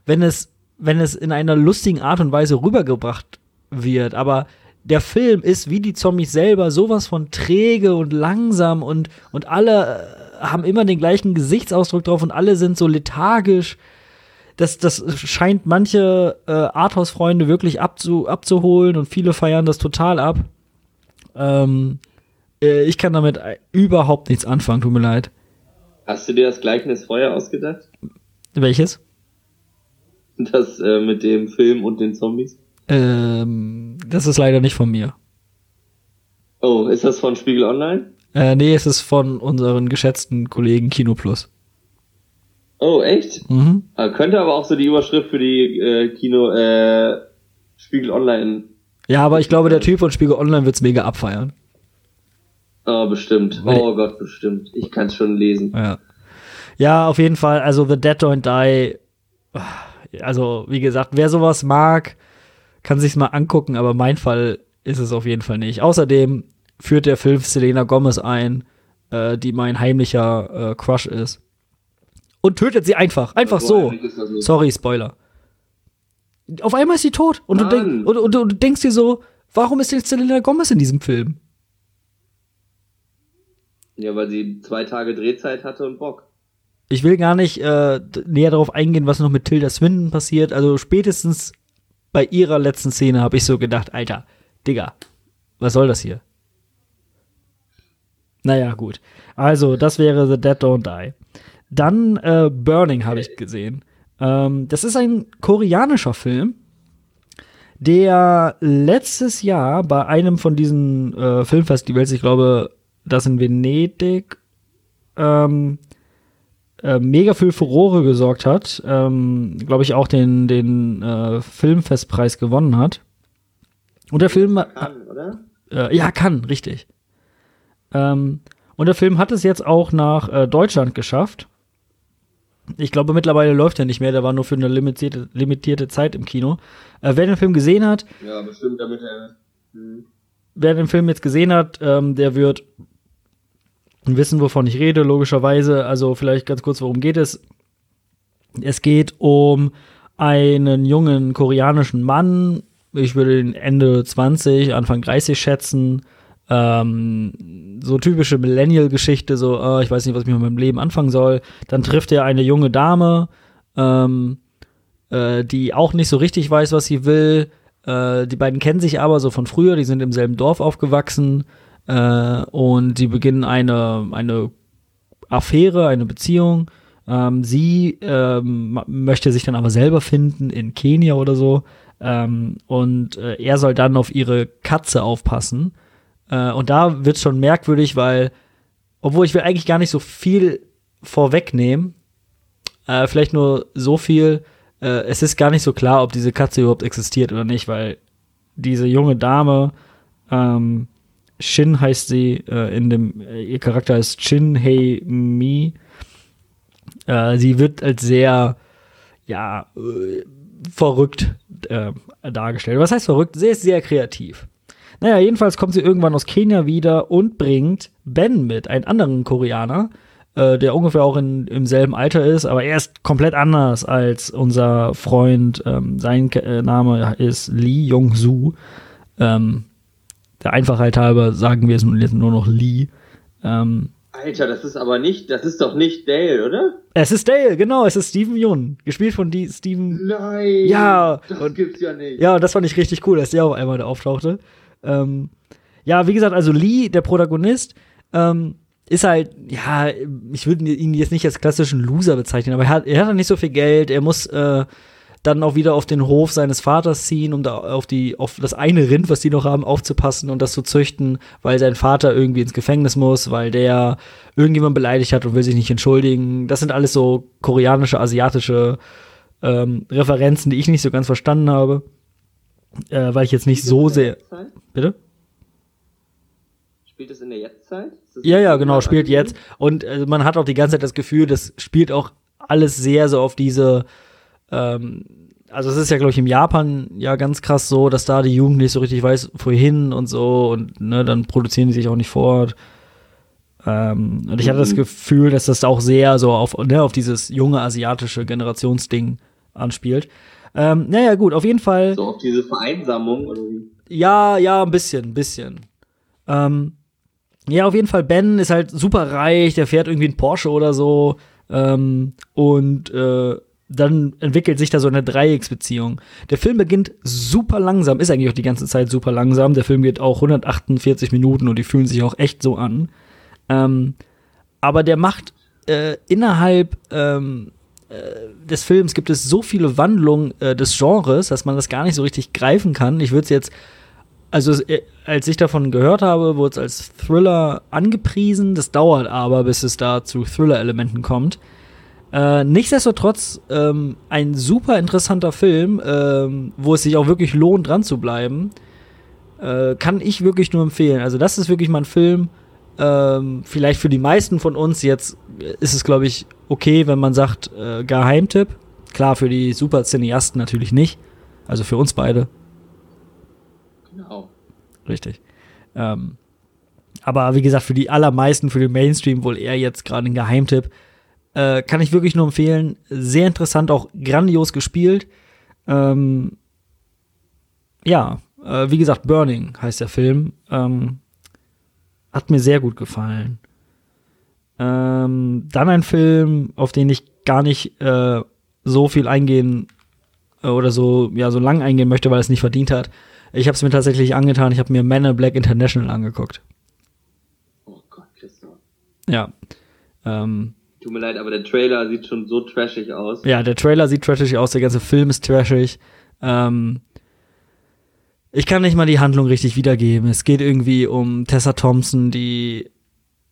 wenn es, wenn es in einer lustigen Art und Weise rübergebracht wird. Aber der Film ist wie die Zombies selber sowas von träge und langsam und, und alle äh, haben immer den gleichen Gesichtsausdruck drauf und alle sind so lethargisch. Das, das scheint manche äh, Arthouse-Freunde wirklich abzu, abzuholen und viele feiern das total ab. Ähm, äh, ich kann damit überhaupt nichts anfangen, tut mir leid. Hast du dir das Gleichnis Feuer ausgedacht? Welches? Das äh, mit dem Film und den Zombies? Ähm, das ist leider nicht von mir. Oh, ist das von Spiegel Online? Äh, nee, es ist von unseren geschätzten Kollegen Kino Plus. Oh, echt? Mhm. Ah, könnte aber auch so die Überschrift für die äh, Kino äh, Spiegel Online. Ja, aber ich glaube, der Typ von Spiegel Online wird's mega abfeiern. Oh, bestimmt. Oh Gott, bestimmt. Ich kann es schon lesen. Ja. ja, auf jeden Fall. Also The Dead Don't Die. Also, wie gesagt, wer sowas mag, kann sich's mal angucken, aber mein Fall ist es auf jeden Fall nicht. Außerdem führt der Film Selena Gomez ein, äh, die mein heimlicher äh, Crush ist. Und tötet sie einfach. Einfach so. Sorry, Spoiler. Auf einmal ist sie tot. Und, du, denk, und, und, und du denkst dir so, warum ist jetzt Selena Gomez in diesem Film? Ja, weil sie zwei Tage Drehzeit hatte und Bock. Ich will gar nicht äh, näher darauf eingehen, was noch mit Tilda Swinton passiert. Also spätestens bei ihrer letzten Szene habe ich so gedacht, Alter, Digga, was soll das hier? Naja, gut. Also, das wäre The Dead Don't Die. Dann äh, Burning habe ich gesehen. Ähm, das ist ein koreanischer Film, der letztes Jahr bei einem von diesen äh, Filmfestivals, ich glaube das in Venedig ähm, äh, mega für Furore gesorgt hat, ähm, glaube ich auch den, den äh, Filmfestpreis gewonnen hat. Und der Film. Kann, oder? Äh, ja, kann, richtig. Ähm, und der Film hat es jetzt auch nach äh, Deutschland geschafft. Ich glaube, mittlerweile läuft er nicht mehr, der war nur für eine limitierte, limitierte Zeit im Kino. Äh, wer den Film gesehen hat. Ja, bestimmt, damit er. Hm. Wer den Film jetzt gesehen hat, ähm, der wird wissen, wovon ich rede, logischerweise. Also vielleicht ganz kurz, worum geht es? Es geht um einen jungen koreanischen Mann, ich würde ihn Ende 20, Anfang 30 schätzen. Ähm, so typische Millennial-Geschichte, so, oh, ich weiß nicht, was ich mit meinem Leben anfangen soll. Dann trifft er eine junge Dame, ähm, äh, die auch nicht so richtig weiß, was sie will. Äh, die beiden kennen sich aber so von früher, die sind im selben Dorf aufgewachsen. Äh, und sie beginnen eine, eine Affäre, eine Beziehung. Ähm, sie ähm, möchte sich dann aber selber finden in Kenia oder so. Ähm, und äh, er soll dann auf ihre Katze aufpassen. Äh, und da wird es schon merkwürdig, weil, obwohl ich will eigentlich gar nicht so viel vorwegnehmen, Äh, vielleicht nur so viel. Äh, es ist gar nicht so klar, ob diese Katze überhaupt existiert oder nicht, weil diese junge Dame, ähm, Shin heißt sie, äh, in dem, äh, ihr Charakter ist Shin Hei Mi. Äh, sie wird als sehr, ja, verrückt äh, dargestellt. Was heißt verrückt? Sie ist sehr kreativ. Naja, jedenfalls kommt sie irgendwann aus Kenia wieder und bringt Ben mit, einen anderen Koreaner, äh, der ungefähr auch in, im selben Alter ist, aber er ist komplett anders als unser Freund. Ähm, sein äh, Name ist Lee Jong-soo. Ähm, der Einfachheit halber sagen wir es nur noch Lee. Ähm, Alter, das ist aber nicht, das ist doch nicht Dale, oder? Es ist Dale, genau, es ist Steven Yeun, gespielt von die Steven. Nein, ja, das und, gibt's ja nicht. Ja, und das fand ich richtig cool, dass der auf einmal da auftauchte. Ähm, ja, wie gesagt, also Lee, der Protagonist, ähm, ist halt, ja, ich würde ihn jetzt nicht als klassischen Loser bezeichnen, aber er hat, er hat nicht so viel Geld, er muss äh, dann auch wieder auf den Hof seines Vaters ziehen, um da auf die, auf das eine Rind, was die noch haben, aufzupassen und das zu züchten, weil sein Vater irgendwie ins Gefängnis muss, weil der irgendjemand beleidigt hat und will sich nicht entschuldigen. Das sind alles so koreanische, asiatische ähm, Referenzen, die ich nicht so ganz verstanden habe. Äh, weil ich jetzt nicht so sehr. Bitte? Spielt es in der Jetztzeit? Ja, ja, genau, spielt jetzt. Und äh, man hat auch die ganze Zeit das Gefühl, das spielt auch alles sehr so auf diese ähm, also es ist ja, glaube ich, im Japan ja ganz krass so, dass da die Jugend nicht so richtig weiß, wohin und so und ne, dann produzieren die sich auch nicht fort. Ähm, und ich hatte das mhm. Gefühl, dass das auch sehr so auf, ne, auf dieses junge asiatische Generationsding anspielt. Ähm, naja, gut, auf jeden Fall. So auf diese Vereinsamung oder wie? Ja, ja, ein bisschen, ein bisschen. Ähm, ja, auf jeden Fall, Ben ist halt super reich, der fährt irgendwie einen Porsche oder so. Ähm, und äh, dann entwickelt sich da so eine Dreiecksbeziehung. Der Film beginnt super langsam, ist eigentlich auch die ganze Zeit super langsam. Der Film geht auch 148 Minuten und die fühlen sich auch echt so an. Ähm, aber der macht äh, innerhalb ähm, äh, des Films gibt es so viele Wandlungen äh, des Genres, dass man das gar nicht so richtig greifen kann. Ich würde es jetzt, also äh, als ich davon gehört habe, wurde es als Thriller angepriesen. Das dauert aber, bis es da zu Thriller-Elementen kommt. Äh, nichtsdestotrotz ähm, ein super interessanter Film, ähm, wo es sich auch wirklich lohnt, dran zu bleiben. Äh, kann ich wirklich nur empfehlen. Also, das ist wirklich mal ein Film. Ähm, vielleicht für die meisten von uns jetzt ist es, glaube ich, okay, wenn man sagt, äh, Geheimtipp. Klar, für die super Cineasten natürlich nicht. Also für uns beide. Genau. Richtig. Ähm, aber wie gesagt, für die allermeisten, für den Mainstream wohl eher jetzt gerade ein Geheimtipp. Äh, kann ich wirklich nur empfehlen. Sehr interessant, auch grandios gespielt. Ähm, ja, äh, wie gesagt, Burning heißt der Film. Ähm, hat mir sehr gut gefallen. Ähm, dann ein Film, auf den ich gar nicht äh, so viel eingehen äh, oder so, ja, so lang eingehen möchte, weil es nicht verdient hat. Ich habe es mir tatsächlich angetan. Ich habe mir Man in Black International angeguckt. Oh Gott, Christoph. Ja. Ähm, Tut mir leid, aber der Trailer sieht schon so trashig aus. Ja, der Trailer sieht trashig aus, der ganze Film ist trashig. Ähm, ich kann nicht mal die Handlung richtig wiedergeben. Es geht irgendwie um Tessa Thompson, die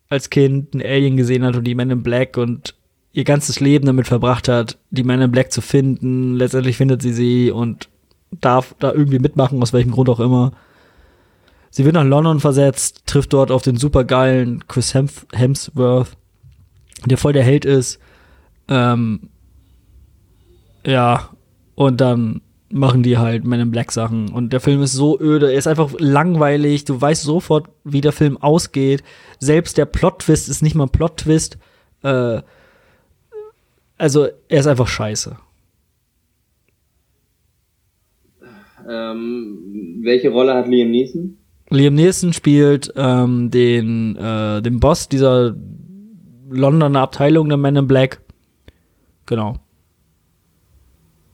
als Kind einen Alien gesehen hat und die Men in Black und ihr ganzes Leben damit verbracht hat, die Men in Black zu finden. Letztendlich findet sie sie und darf da irgendwie mitmachen, aus welchem Grund auch immer. Sie wird nach London versetzt, trifft dort auf den supergeilen Chris Hemsworth der voll der Held ist. Ähm, ja, und dann machen die halt Men in Black Sachen. Und der Film ist so öde, er ist einfach langweilig. Du weißt sofort, wie der Film ausgeht. Selbst der Plot-Twist ist nicht mal ein Plot-Twist. Äh, also, er ist einfach scheiße. Ähm, welche Rolle hat Liam Neeson? Liam Neeson spielt ähm, den, äh, den Boss dieser Londoner Abteilung der Men in Black. Genau.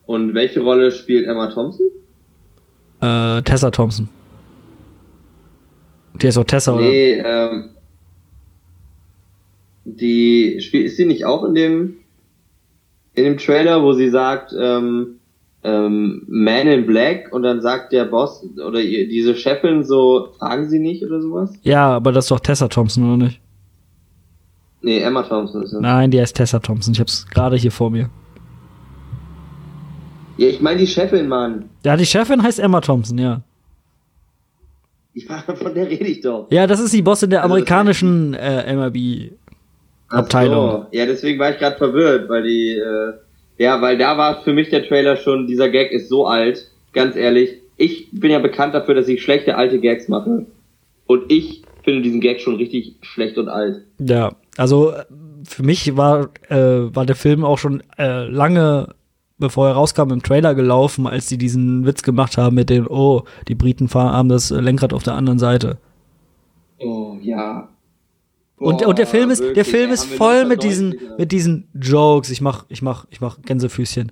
Und welche Rolle spielt Emma Thompson? Äh, Tessa Thompson. Die ist auch Tessa, oder? Nee, ähm, die spielt, ist sie nicht auch in dem in dem Trailer, wo sie sagt, ähm, ähm, Man in Black und dann sagt der Boss oder diese Chefin so, fragen sie nicht oder sowas? Ja, aber das ist doch Tessa Thompson, oder nicht? Nee, Emma Thompson ist es. Nein, die heißt Tessa Thompson. Ich hab's gerade hier vor mir. Ja, ich meine die Chefin, Mann. Ja, die Chefin heißt Emma Thompson, ja. Ich war, von der rede ich doch. Ja, das ist die Bossin der Also amerikanischen äh, MLB. Ach Abteilung. So. Ja, deswegen war ich gerade verwirrt, weil die, äh, ja, weil da war für mich der Trailer schon, dieser Gag ist so alt, ganz ehrlich. Ich bin ja bekannt dafür, dass ich schlechte alte Gags mache. Und ich finde diesen Gag schon richtig schlecht und alt. Ja, also äh, für mich war, äh, war der Film auch schon äh, lange, bevor er rauskam, im Trailer gelaufen, als die diesen Witz gemacht haben mit den, oh, die Briten fahren haben das Lenkrad auf der anderen Seite. Oh, ja. Und, Boah, und der Film ist, der wirklich, Film ey, ist voll mit diesen, mit diesen Jokes. Ich mach, ich mach, ich mach Gänsefüßchen.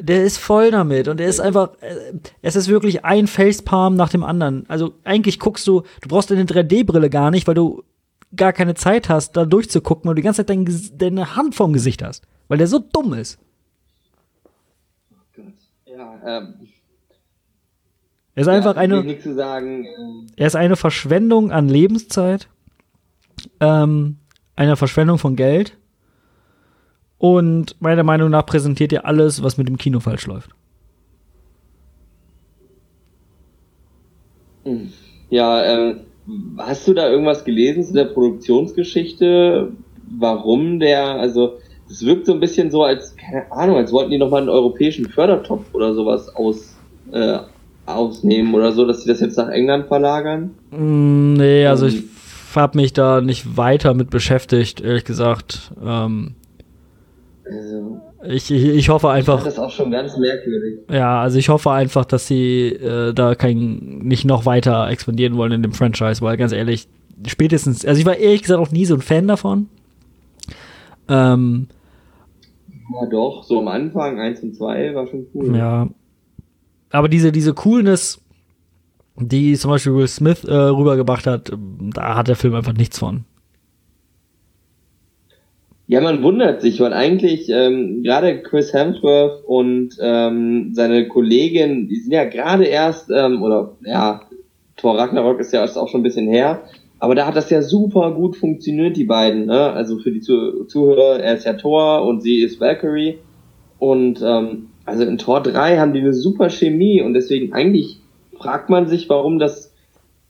Der ist voll damit und er ist einfach, äh, es ist wirklich ein Facepalm nach dem anderen. Also eigentlich guckst du, du brauchst deine 3D-Brille gar nicht, weil du gar keine Zeit hast, da durchzugucken, weil du die ganze Zeit dein, deine Hand vorm Gesicht hast. Weil der so dumm ist. Ähm, Er ist einfach ja, eine, sagen. Er ist eine Verschwendung an Lebenszeit, ähm, eine Verschwendung von Geld und meiner Meinung nach präsentiert er alles, was mit dem Kino falsch läuft. Ja, ähm, hast du da irgendwas gelesen zu der Produktionsgeschichte? Warum der, also es wirkt so ein bisschen so, als, keine Ahnung, als wollten die nochmal einen europäischen Fördertopf oder sowas aus, äh, ausnehmen oder so, dass sie das jetzt nach England verlagern? Mm, nee, also ich Ähm. habe mich da nicht weiter mit beschäftigt, ehrlich gesagt. Ähm, Also, ich, ich, ich hoffe das einfach, ist auch schon ganz merkwürdig. ja, also ich hoffe einfach, dass sie äh, da kein, nicht noch weiter expandieren wollen in dem Franchise, weil ganz ehrlich, spätestens, also ich war ehrlich gesagt auch nie so ein Fan davon. Ähm, Ja, doch, so am Anfang, 1 und 2 war schon cool. Ja. Aber diese, diese Coolness, die zum Beispiel Will Smith äh, rübergebracht hat, da hat der Film einfach nichts von. Ja, man wundert sich, weil eigentlich ähm, gerade Chris Hemsworth und ähm, seine Kollegin, die sind ja gerade erst, ähm, oder ja, Thor Ragnarok ist ja auch schon ein bisschen her, aber da hat das ja super gut funktioniert, die beiden. Ne? Also für die Zu Zuhörer, er ist ja Thor und sie ist Valkyrie. Und ähm, also in Tor 3 haben die eine super Chemie und deswegen eigentlich fragt man sich, warum das,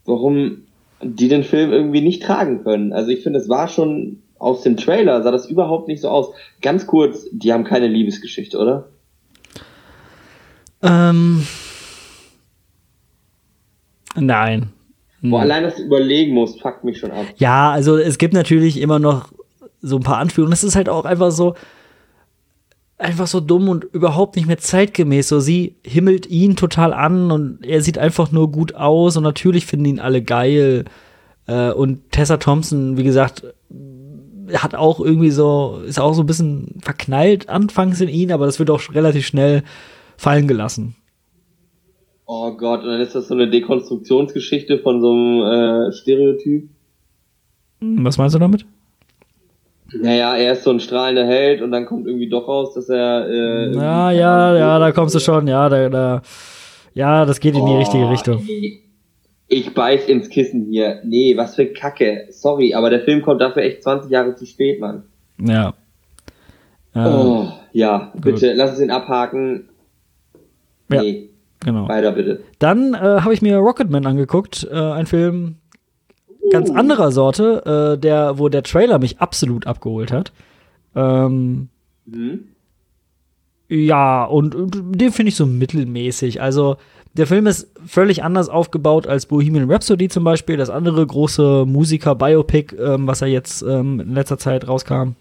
warum die den Film irgendwie nicht tragen können. Also ich finde, es war schon aus dem Trailer sah das überhaupt nicht so aus. Ganz kurz, die haben keine Liebesgeschichte, oder? Ähm. Nein. Wo allein das überlegen muss, fuckt mich schon ab. Ja, also es gibt natürlich immer noch so ein paar Anführungen. Es ist halt auch einfach so, einfach so dumm und überhaupt nicht mehr zeitgemäß. So, sie himmelt ihn total an und er sieht einfach nur gut aus und natürlich finden ihn alle geil. Äh, und Tessa Thompson, wie gesagt, hat auch irgendwie so, ist auch so ein bisschen verknallt anfangs in ihn, aber das wird auch relativ schnell fallen gelassen. Oh Gott, und dann ist das so eine Dekonstruktionsgeschichte von so einem äh, Stereotyp. Was meinst du damit? Naja, er ist so ein strahlender Held und dann kommt irgendwie doch raus, dass er. Äh, Ja, ja, ja, da kommst du schon, ja, da, da, ja, das geht in die Oh, richtige Richtung. Ich beiß ins Kissen hier. Nee, was für Kacke. Sorry, aber der Film kommt dafür echt 20 Jahre zu spät, Mann. Ja. Äh, Oh, ja, bitte, lass es ihn abhaken. Ja. Nee, genau. weiter bitte. Dann äh, habe ich mir Rocketman angeguckt, äh, ein Film ganz Uh. anderer Sorte, äh, der, wo der Trailer mich absolut abgeholt hat. Ähm, Hm? ja, und, und den finde ich so mittelmäßig. Also, der Film ist völlig anders aufgebaut als Bohemian Rhapsody zum Beispiel, das andere große Musiker-Biopic, ähm, was er jetzt ähm, in letzter Zeit rauskam.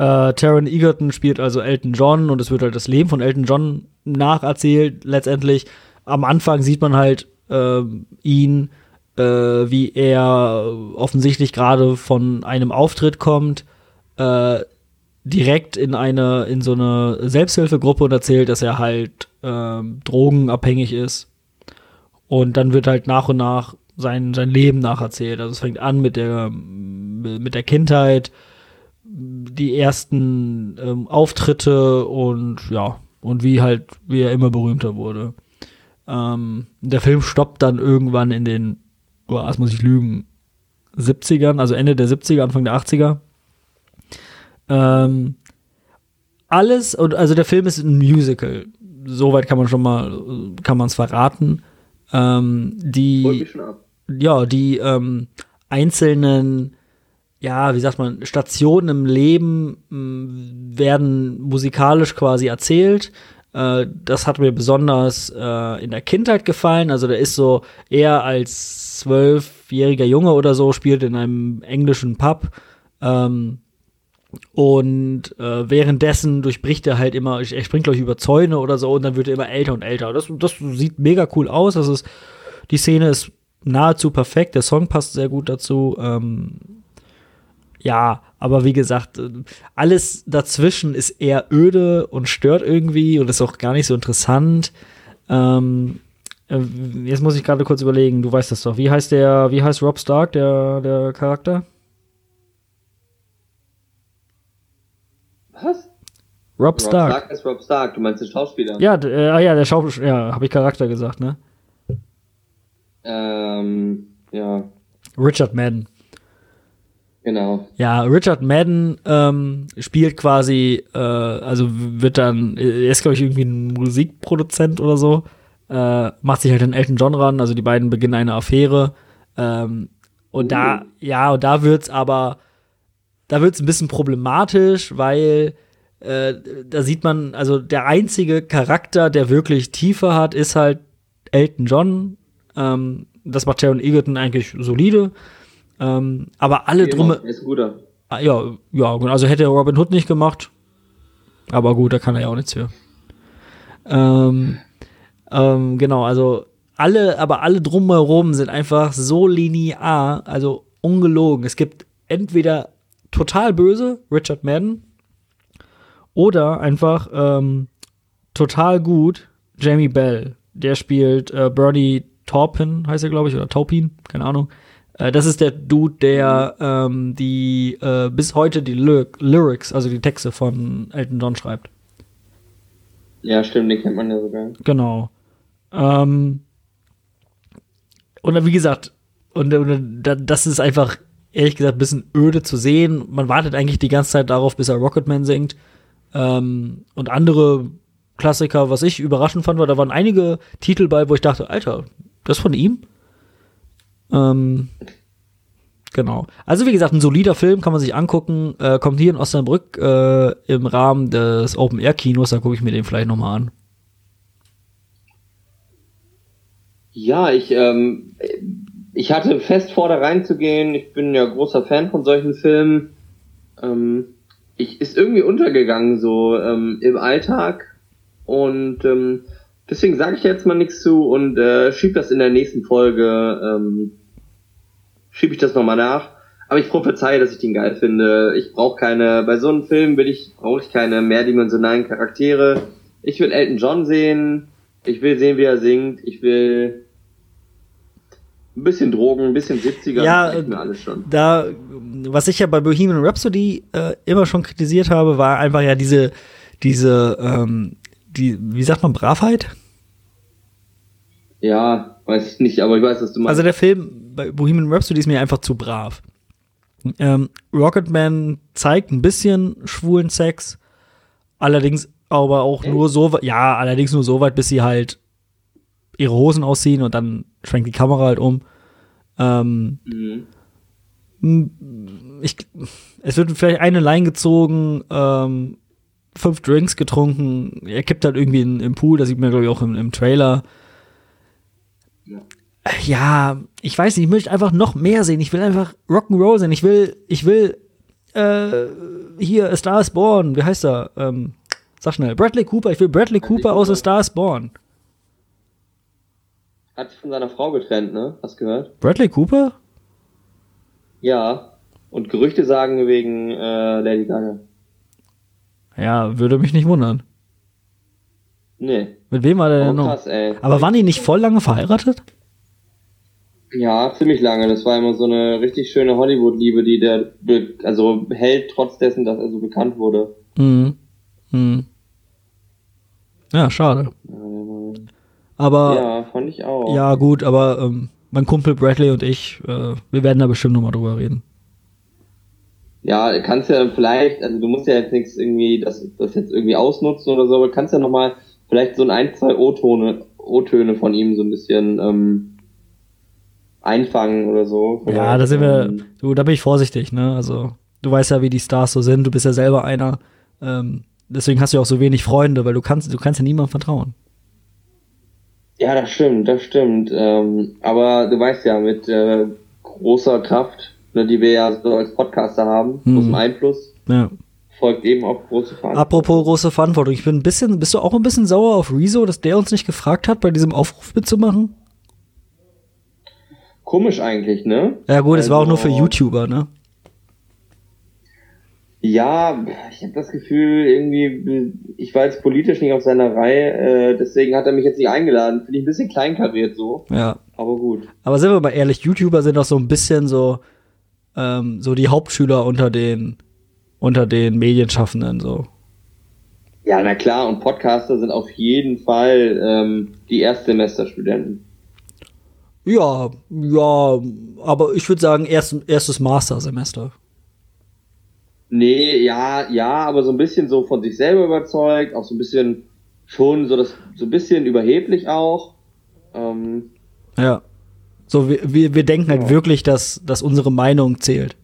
Äh, Taron Egerton spielt also Elton John und es wird halt das Leben von Elton John nacherzählt. Letztendlich am Anfang sieht man halt ähm, ihn, äh, wie er offensichtlich gerade von einem Auftritt kommt, äh, direkt in eine in so eine Selbsthilfegruppe und erzählt, dass er halt ähm, drogenabhängig ist. Und dann wird halt nach und nach sein, sein Leben nacherzählt. Also es fängt an mit der mit der Kindheit, die ersten ähm, Auftritte und ja, und wie halt, wie er immer berühmter wurde. Ähm, der Film stoppt dann irgendwann in den, boah, das muss ich lügen, 70ern, also Ende der 70er, Anfang der 80er. Ähm, alles, und also der Film ist ein Musical. Soweit kann man schon mal, kann man es verraten. Ähm, die, ja, die ähm, einzelnen, ja, wie sagt man, Stationen im Leben mh, mm, werden musikalisch quasi erzählt. Äh, das hat mir besonders äh, in der Kindheit gefallen. Also der ist so eher als zwölfjähriger Junge oder so, spielt in einem englischen Pub. Ähm, und äh, währenddessen durchbricht er halt immer, er springt, glaube ich, über Zäune oder so und dann wird er immer älter und älter. Das, das sieht mega cool aus. Das ist, die Szene ist nahezu perfekt, der Song passt sehr gut dazu. Ähm, ja, aber wie gesagt, äh, alles dazwischen ist eher öde und stört irgendwie und ist auch gar nicht so interessant. Ähm, äh, jetzt muss ich gerade kurz überlegen, du weißt das doch. Wie heißt der, wie heißt Rob Stark, der, der Charakter? Was? Rob, Rob Stark. Stark ist Rob Stark, du meinst den Schauspieler? Ja, äh, ja, der Schauspieler, ja, habe ich Charakter gesagt, ne? Ähm, ja. Richard Madden. Genau. Ja, Richard Madden ähm, spielt quasi, äh, also wird dann, er ist glaube ich irgendwie ein Musikproduzent oder so, äh, macht sich halt den Elton John ran, also die beiden beginnen eine Affäre. Ähm, und uh. da, ja, und da wird's aber, da wird's ein bisschen problematisch, weil äh, da sieht man, also der einzige Charakter, der wirklich Tiefe hat, ist halt Elton John. Ähm, das macht Sharon Egerton eigentlich solide. Ähm, aber alle drum. Ist guter. Ah, ja, ja, also hätte er Robin Hood nicht gemacht. Aber gut, da kann er ja auch nichts für. Ähm, ähm, genau, also alle, aber alle drumherum sind einfach so linear, also ungelogen. Es gibt entweder total böse, Richard Madden, oder einfach ähm, total gut, Jamie Bell. Der spielt äh, Bernie Taupin, heißt er, glaube ich, oder Taupin, keine Ahnung. Äh, das ist der Dude, der ähm, die äh, bis heute die Ly Lyrics, also die Texte von Elton John schreibt. Ja, stimmt, den kennt man ja sogar. Genau. Ähm, und wie gesagt, und, und das ist einfach, ehrlich gesagt, ein bisschen öde zu sehen. Man wartet eigentlich die ganze Zeit darauf, bis er Rocketman singt. Ähm, und andere Klassiker, was ich überraschend fand, war, da waren einige Titel bei, wo ich dachte, Alter, das von ihm? Ähm, genau. Also wie gesagt, ein solider Film, kann man sich angucken. Äh, kommt hier in Osnabrück äh, im Rahmen des Open-Air-Kinos, da gucke ich mir den vielleicht nochmal an. Ja, ich, ähm, ich hatte fest vor, da reinzugehen. Ich bin ja großer Fan von solchen Filmen. Ähm, ich, ist irgendwie untergegangen so ähm, im Alltag. Und ähm, deswegen sage ich jetzt mal nichts zu und äh, schieb das in der nächsten Folge ähm, schiebe ich das nochmal nach. Aber ich prophezeie, dass ich den geil finde. Ich brauche keine, bei so einem Film will ich, brauche ich keine mehrdimensionalen Charaktere. Ich will Elton John sehen. Ich will sehen, wie er singt. Ich will ein bisschen Drogen, ein bisschen 70er. Ja, mir alles schon. da, was ich ja bei Bohemian Rhapsody äh, immer schon kritisiert habe, war einfach ja diese, diese, ähm, die, wie sagt man, Bravheit? Ja, weiß ich nicht, aber ich weiß, was du meinst. Also der Film bei Bohemian Rhapsody ist mir einfach zu brav. Ähm, Rocketman zeigt ein bisschen schwulen Sex, allerdings aber auch Echt? nur so, ja, allerdings nur so weit, bis sie halt ihre Hosen ausziehen und dann schwenkt die Kamera halt um. Ähm, mhm. ich, es wird vielleicht eine Line gezogen, ähm, fünf Drinks getrunken, er kippt halt irgendwie in, im Pool, das sieht man, glaube ich, auch im, im Trailer ja, ich weiß nicht, ich möchte einfach noch mehr sehen. Ich will einfach Rock'n'Roll sehen. Ich will, ich will, äh, hier, A Star is Born, wie heißt er? Ähm, sag schnell, Bradley Cooper. Ich will Bradley, Bradley Cooper, aus A Star is Born. Hat sich von seiner Frau getrennt, ne? Hast du gehört? Bradley Cooper? Ja. Und Gerüchte sagen wegen äh, Lady Gaga. Ja, würde mich nicht wundern. Nee. Mit wem war der oh, denn noch? Krass, ey. Aber waren die nicht voll lange verheiratet? Ja, ziemlich lange. Das war immer so eine richtig schöne Hollywood-Liebe, die der also hält trotz dessen, dass er so bekannt wurde. Mhm. Mhm. Ja, schade. Aber ja, fand ich auch. Ja, gut, aber ähm, mein Kumpel Bradley und ich, äh, wir werden da bestimmt nochmal drüber reden. Ja, kannst ja vielleicht, also du musst ja jetzt nichts irgendwie, das, das jetzt irgendwie ausnutzen oder so, aber kannst ja nochmal vielleicht so ein, ein zwei O-Töne, O-Töne von ihm so ein bisschen ähm, einfangen oder so. Ja, da sind wir, ähm, du, da bin ich vorsichtig, ne? Also, du weißt ja, wie die Stars so sind, du bist ja selber einer. Ähm, deswegen hast du ja auch so wenig Freunde, weil du kannst, du kannst ja niemandem vertrauen. Ja, das stimmt, das stimmt. Ähm, aber du weißt ja, mit äh, großer Kraft, ne, die wir ja so als Podcaster haben, hm. großem Einfluss, ja. Folgt eben auch große Verantwortung. Apropos große Verantwortung, ich bin ein bisschen, bist du auch ein bisschen sauer auf Rezo, dass der uns nicht gefragt hat, bei diesem Aufruf mitzumachen? Komisch eigentlich, ne? Ja gut, es also, war auch nur für also YouTuber, ne? Ja, ich habe das Gefühl, irgendwie, ich war jetzt politisch nicht auf seiner Reihe, äh, deswegen hat er mich jetzt nicht eingeladen. Finde ich ein bisschen kleinkariert so. Ja. Aber gut. Aber sind wir mal ehrlich, YouTuber sind doch so ein bisschen so, ähm, so die Hauptschüler unter den, unter den Medienschaffenden, so. Ja, na klar, und Podcaster sind auf jeden Fall ähm, die Erstsemesterstudenten. Ja, ja, aber ich würde sagen, erst, erstes Mastersemester. Nee, ja, ja, aber so ein bisschen so von sich selber überzeugt, auch so ein bisschen schon so das so ein bisschen überheblich auch. Ähm, ja. So, wir, wir, wir denken halt wirklich, dass, dass unsere Meinung zählt.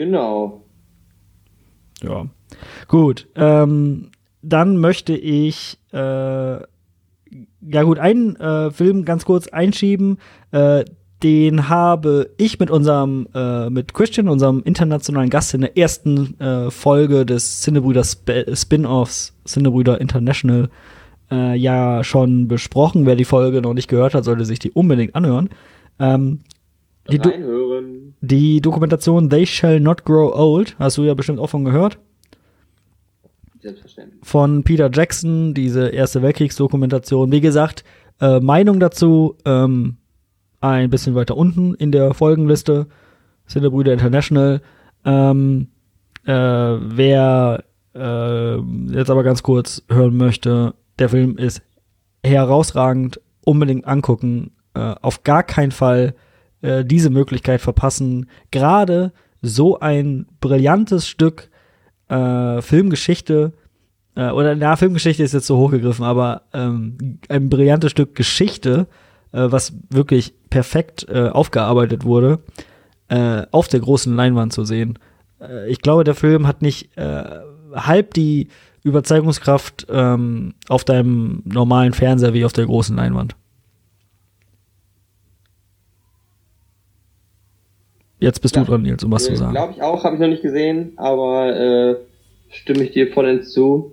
Genau. Ja. Gut. Ähm, dann möchte ich äh, ja gut, einen äh, Film ganz kurz einschieben. Äh, den habe ich mit unserem, äh, mit Christian, unserem internationalen Gast in der ersten äh, Folge des Cinebrüder Spin-Offs Cinebrüder International äh, ja schon besprochen. Wer die Folge noch nicht gehört hat, sollte sich die unbedingt anhören. Ähm, die, Do die Dokumentation They Shall Not Grow Old, hast du ja bestimmt auch von gehört. Selbstverständlich. Von Peter Jackson, diese Erste Weltkriegsdokumentation. Wie gesagt, äh, Meinung dazu, ähm, ein bisschen weiter unten in der Folgenliste. Cinderbrüder International. Ähm, äh, wer äh, jetzt aber ganz kurz hören möchte, der Film ist herausragend, unbedingt angucken. Äh, auf gar keinen Fall äh, diese Möglichkeit verpassen. Gerade so ein brillantes Stück äh, Filmgeschichte, äh, oder na, Filmgeschichte ist jetzt so hochgegriffen, aber ähm, ein brillantes Stück Geschichte äh, was wirklich perfekt äh, aufgearbeitet wurde, äh, auf der großen Leinwand zu sehen. Äh, ich glaube, der Film hat nicht halb die Überzeugungskraft ähm, auf deinem normalen Fernseher wie auf der großen Leinwand. Jetzt bist ja. du dran, Nils, um was zu sagen. Glaube ich auch, habe ich noch nicht gesehen, aber äh, stimme ich dir vollends zu.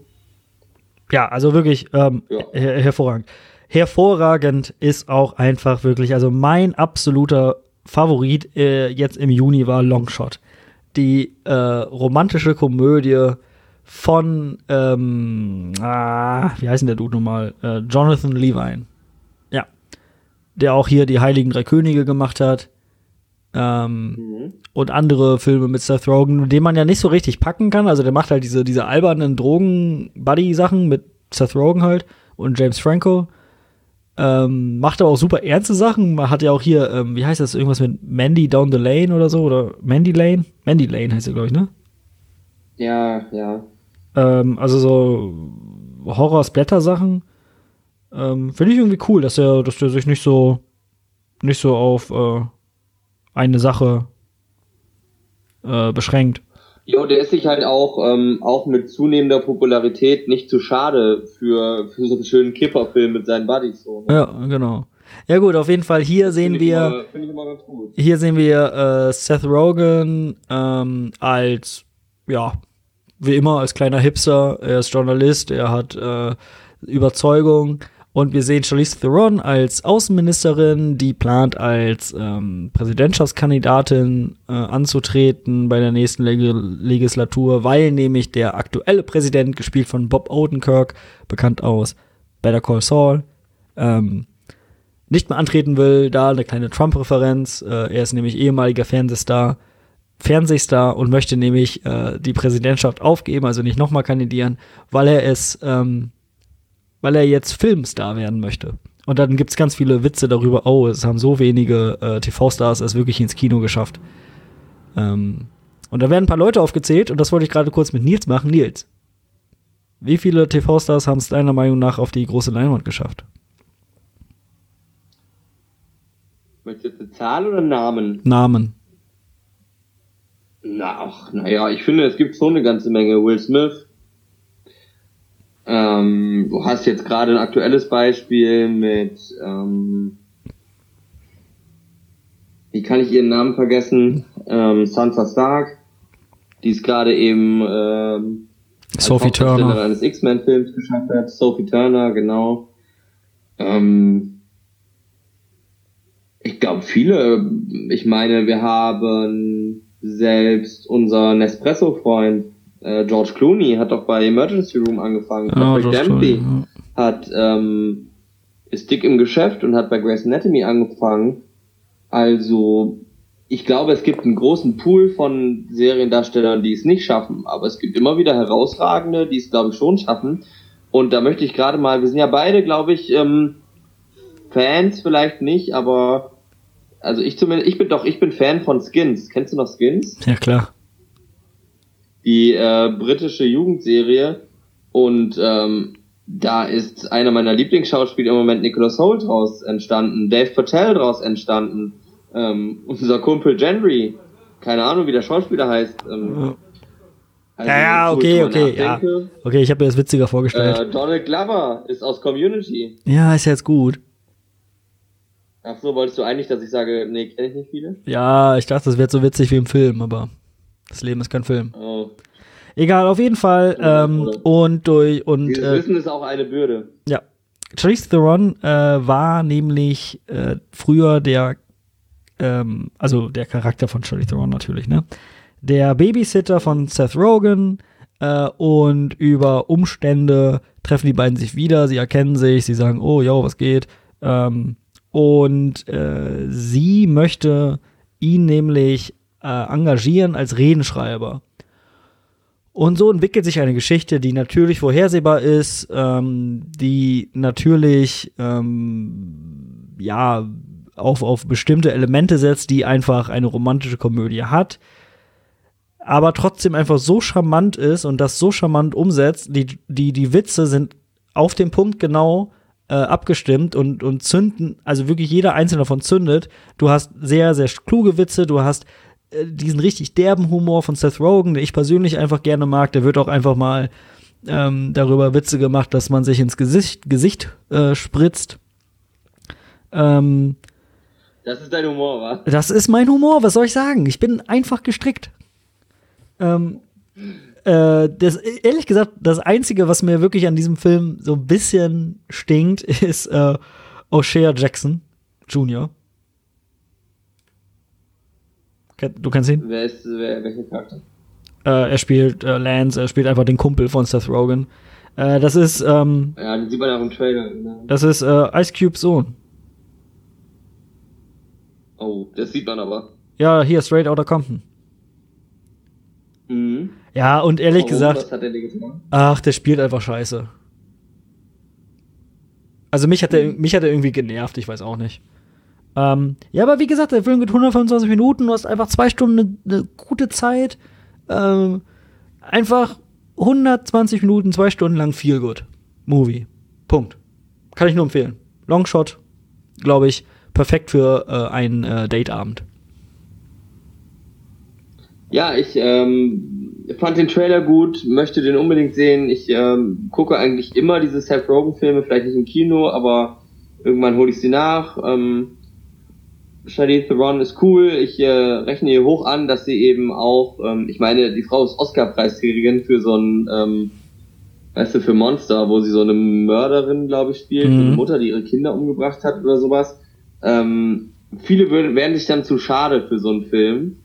Ja, also wirklich ähm, ja. her hervorragend hervorragend ist auch einfach wirklich, also mein absoluter Favorit äh, jetzt im Juni war Longshot. Die äh, romantische Komödie von, ähm, ah, wie heißt denn der Dude nochmal? Äh, Jonathan Levine. Ja. Der auch hier die Heiligen Drei Könige gemacht hat. Ähm, mhm. Und andere Filme mit Seth Rogen, den man ja nicht so richtig packen kann. Also der macht halt diese, diese albernen Drogen-Buddy-Sachen mit Seth Rogen halt und James Franco. Ähm, macht aber auch super ernste Sachen. Man hat ja auch hier, ähm, wie heißt das, irgendwas mit Mandy Down the Lane oder so? Oder Mandy Lane? Mandy Lane heißt er, glaube ich, ne? Ja, ja. Ähm, also so Horror-Splatter-Sachen. Ähm, Finde ich irgendwie cool, dass er, dass der sich nicht so, nicht so auf äh, eine Sache äh, beschränkt. Jo, der ist sich halt auch, ähm, auch mit zunehmender Popularität nicht zu schade für, für so einen schönen Kifferfilm mit seinen Buddies. So, ne? Ja, genau. Ja gut, auf jeden Fall hier sehen wir immer, hier sehen wir äh, Seth Rogen ähm, als ja wie immer als kleiner Hipster. Er ist Journalist, er hat äh, Überzeugung und wir sehen Charlize Theron als Außenministerin, die plant als ähm, Präsidentschaftskandidatin äh, anzutreten bei der nächsten Leg Legislatur, weil nämlich der aktuelle Präsident, gespielt von Bob Odenkirk, bekannt aus Better Call Saul, ähm, nicht mehr antreten will. Da eine kleine Trump-Referenz. Äh, er ist nämlich ehemaliger Fernsehstar. Fernsehstar und möchte nämlich äh, die Präsidentschaft aufgeben, also nicht nochmal kandidieren, weil er es ähm, weil er jetzt Filmstar werden möchte. und dann gibt's ganz viele Witze darüber, oh, es haben so wenige äh, TV-Stars es wirklich ins Kino geschafft. Ähm, und da werden ein paar Leute aufgezählt und das wollte ich gerade kurz mit Nils machen. Nils, wie viele TV-Stars haben es deiner Meinung nach auf die große Leinwand geschafft? Möchtest du jetzt eine Zahl oder Namen? Namen. Na, ach, naja, ich finde, es gibt schon eine ganze Menge. Will Smith. Ähm, du hast jetzt gerade ein aktuelles Beispiel mit, ähm, wie kann ich ihren Namen vergessen? Ähm, Sansa Stark. Die ist gerade eben ähm, Sophie Turner. eines X-Men-Films geschafft hat. Sophie Turner, genau. Ähm, ich glaube viele. Ich meine, wir haben selbst unser Nespresso-Freund äh, George Clooney hat doch bei Emergency Room angefangen. Ja, Patrick George Dempsey Clooney, hat ähm, ist dick im Geschäft und hat bei Grey's Anatomy angefangen. Also ich glaube, es gibt einen großen Pool von Seriendarstellern, die es nicht schaffen, aber es gibt immer wieder herausragende, die es glaube ich schon schaffen. Und da möchte ich gerade mal, wir sind ja beide, glaube ich, ähm, Fans vielleicht nicht, aber also ich zumindest, ich bin doch, ich bin Fan von Skins. Kennst du noch Skins? Ja, klar. Die äh, britische Jugendserie und ähm, da ist einer meiner Lieblingsschauspieler im Moment Nicholas Holt draus entstanden, Dave Patel draus entstanden, ähm, unser Kumpel Gendry, keine Ahnung wie der Schauspieler heißt. Ähm, also, Ja, okay, okay, ja. Okay, ich habe mir das witziger vorgestellt. Äh, Donald Glover ist aus Community. ja, ist jetzt gut. Ach so, wolltest du eigentlich, dass ich sage, nee, kenne ich nicht viele? Ja, ich dachte, das wird so witzig wie im Film, aber das Leben ist kein Film. Oh. Egal, auf jeden Fall. Ähm, oder- und durch und Dieses äh, Wissen ist auch eine Bürde. ja, Charlize Theron äh, war nämlich äh, früher der, ähm, also der Charakter von Charlize Theron natürlich, ne? Der Babysitter von Seth Rogen äh, und über Umstände treffen die beiden sich wieder, sie erkennen sich, sie sagen, oh, yo, was geht? Ähm, und äh, sie möchte ihn nämlich äh, engagieren als Redenschreiber. Und so entwickelt sich eine Geschichte, die natürlich vorhersehbar ist, ähm, die natürlich ähm, ja auf, auf bestimmte Elemente setzt, die einfach eine romantische Komödie hat, aber trotzdem einfach so charmant ist und das so charmant umsetzt. Die, die, die Witze sind auf den Punkt genau äh, abgestimmt und, und zünden, also wirklich jeder einzelne davon zündet. Du hast sehr, sehr kluge Witze, du hast diesen richtig derben Humor von Seth Rogen, den ich persönlich einfach gerne mag. Der wird auch einfach mal ähm, darüber Witze gemacht, dass man sich ins Gesicht, Gesicht äh, spritzt. Ähm, Das ist dein Humor, wa? das ist mein Humor, was soll ich sagen? Ich bin einfach gestrickt. Ähm, äh, das, ehrlich gesagt, das Einzige, was mir wirklich an diesem Film so ein bisschen stinkt, ist äh, O'Shea Jackson Jr. Du kennst ihn? Wer ist, wer, welcher Charakter? Äh, er spielt äh, Lance, er spielt einfach den Kumpel von Seth Rogen. Äh, das ist, ähm, Ja, den sieht man auch im Trailer. Genau. das ist äh, Ice Cubes Sohn. Oh, das sieht man aber. Ja, hier, Straight Outta Compton. Mhm. Ja, und ehrlich Warum? gesagt, Was hat der getan? Ach, der spielt einfach scheiße. Also mich hat er, mich hat er irgendwie genervt, ich weiß auch nicht. Ähm, ja, aber wie gesagt, der Film geht 125 Minuten, du hast einfach zwei Stunden eine, eine gute Zeit. Ähm, einfach 120 Minuten, zwei Stunden lang viel gut. Movie. Punkt. Kann ich nur empfehlen. Longshot, glaube ich, perfekt für äh, einen äh, Dateabend. Ja, ich ähm, fand den Trailer gut, möchte den unbedingt sehen. Ich ähm, gucke eigentlich immer diese Seth Rogen-Filme, vielleicht nicht im Kino, aber irgendwann hole ich sie nach. Ähm, Charlize Theron ist cool. Ich äh, rechne ihr hoch an, dass sie eben auch, ähm, ich meine, die Frau ist Oscar-Preisträgerin für so ein, ähm, weißt du, für Monster, wo sie so eine Mörderin, glaube ich, spielt, Mhm. eine Mutter, die ihre Kinder umgebracht hat oder sowas. Ähm, viele würden, wären sich dann zu schade für so einen Film.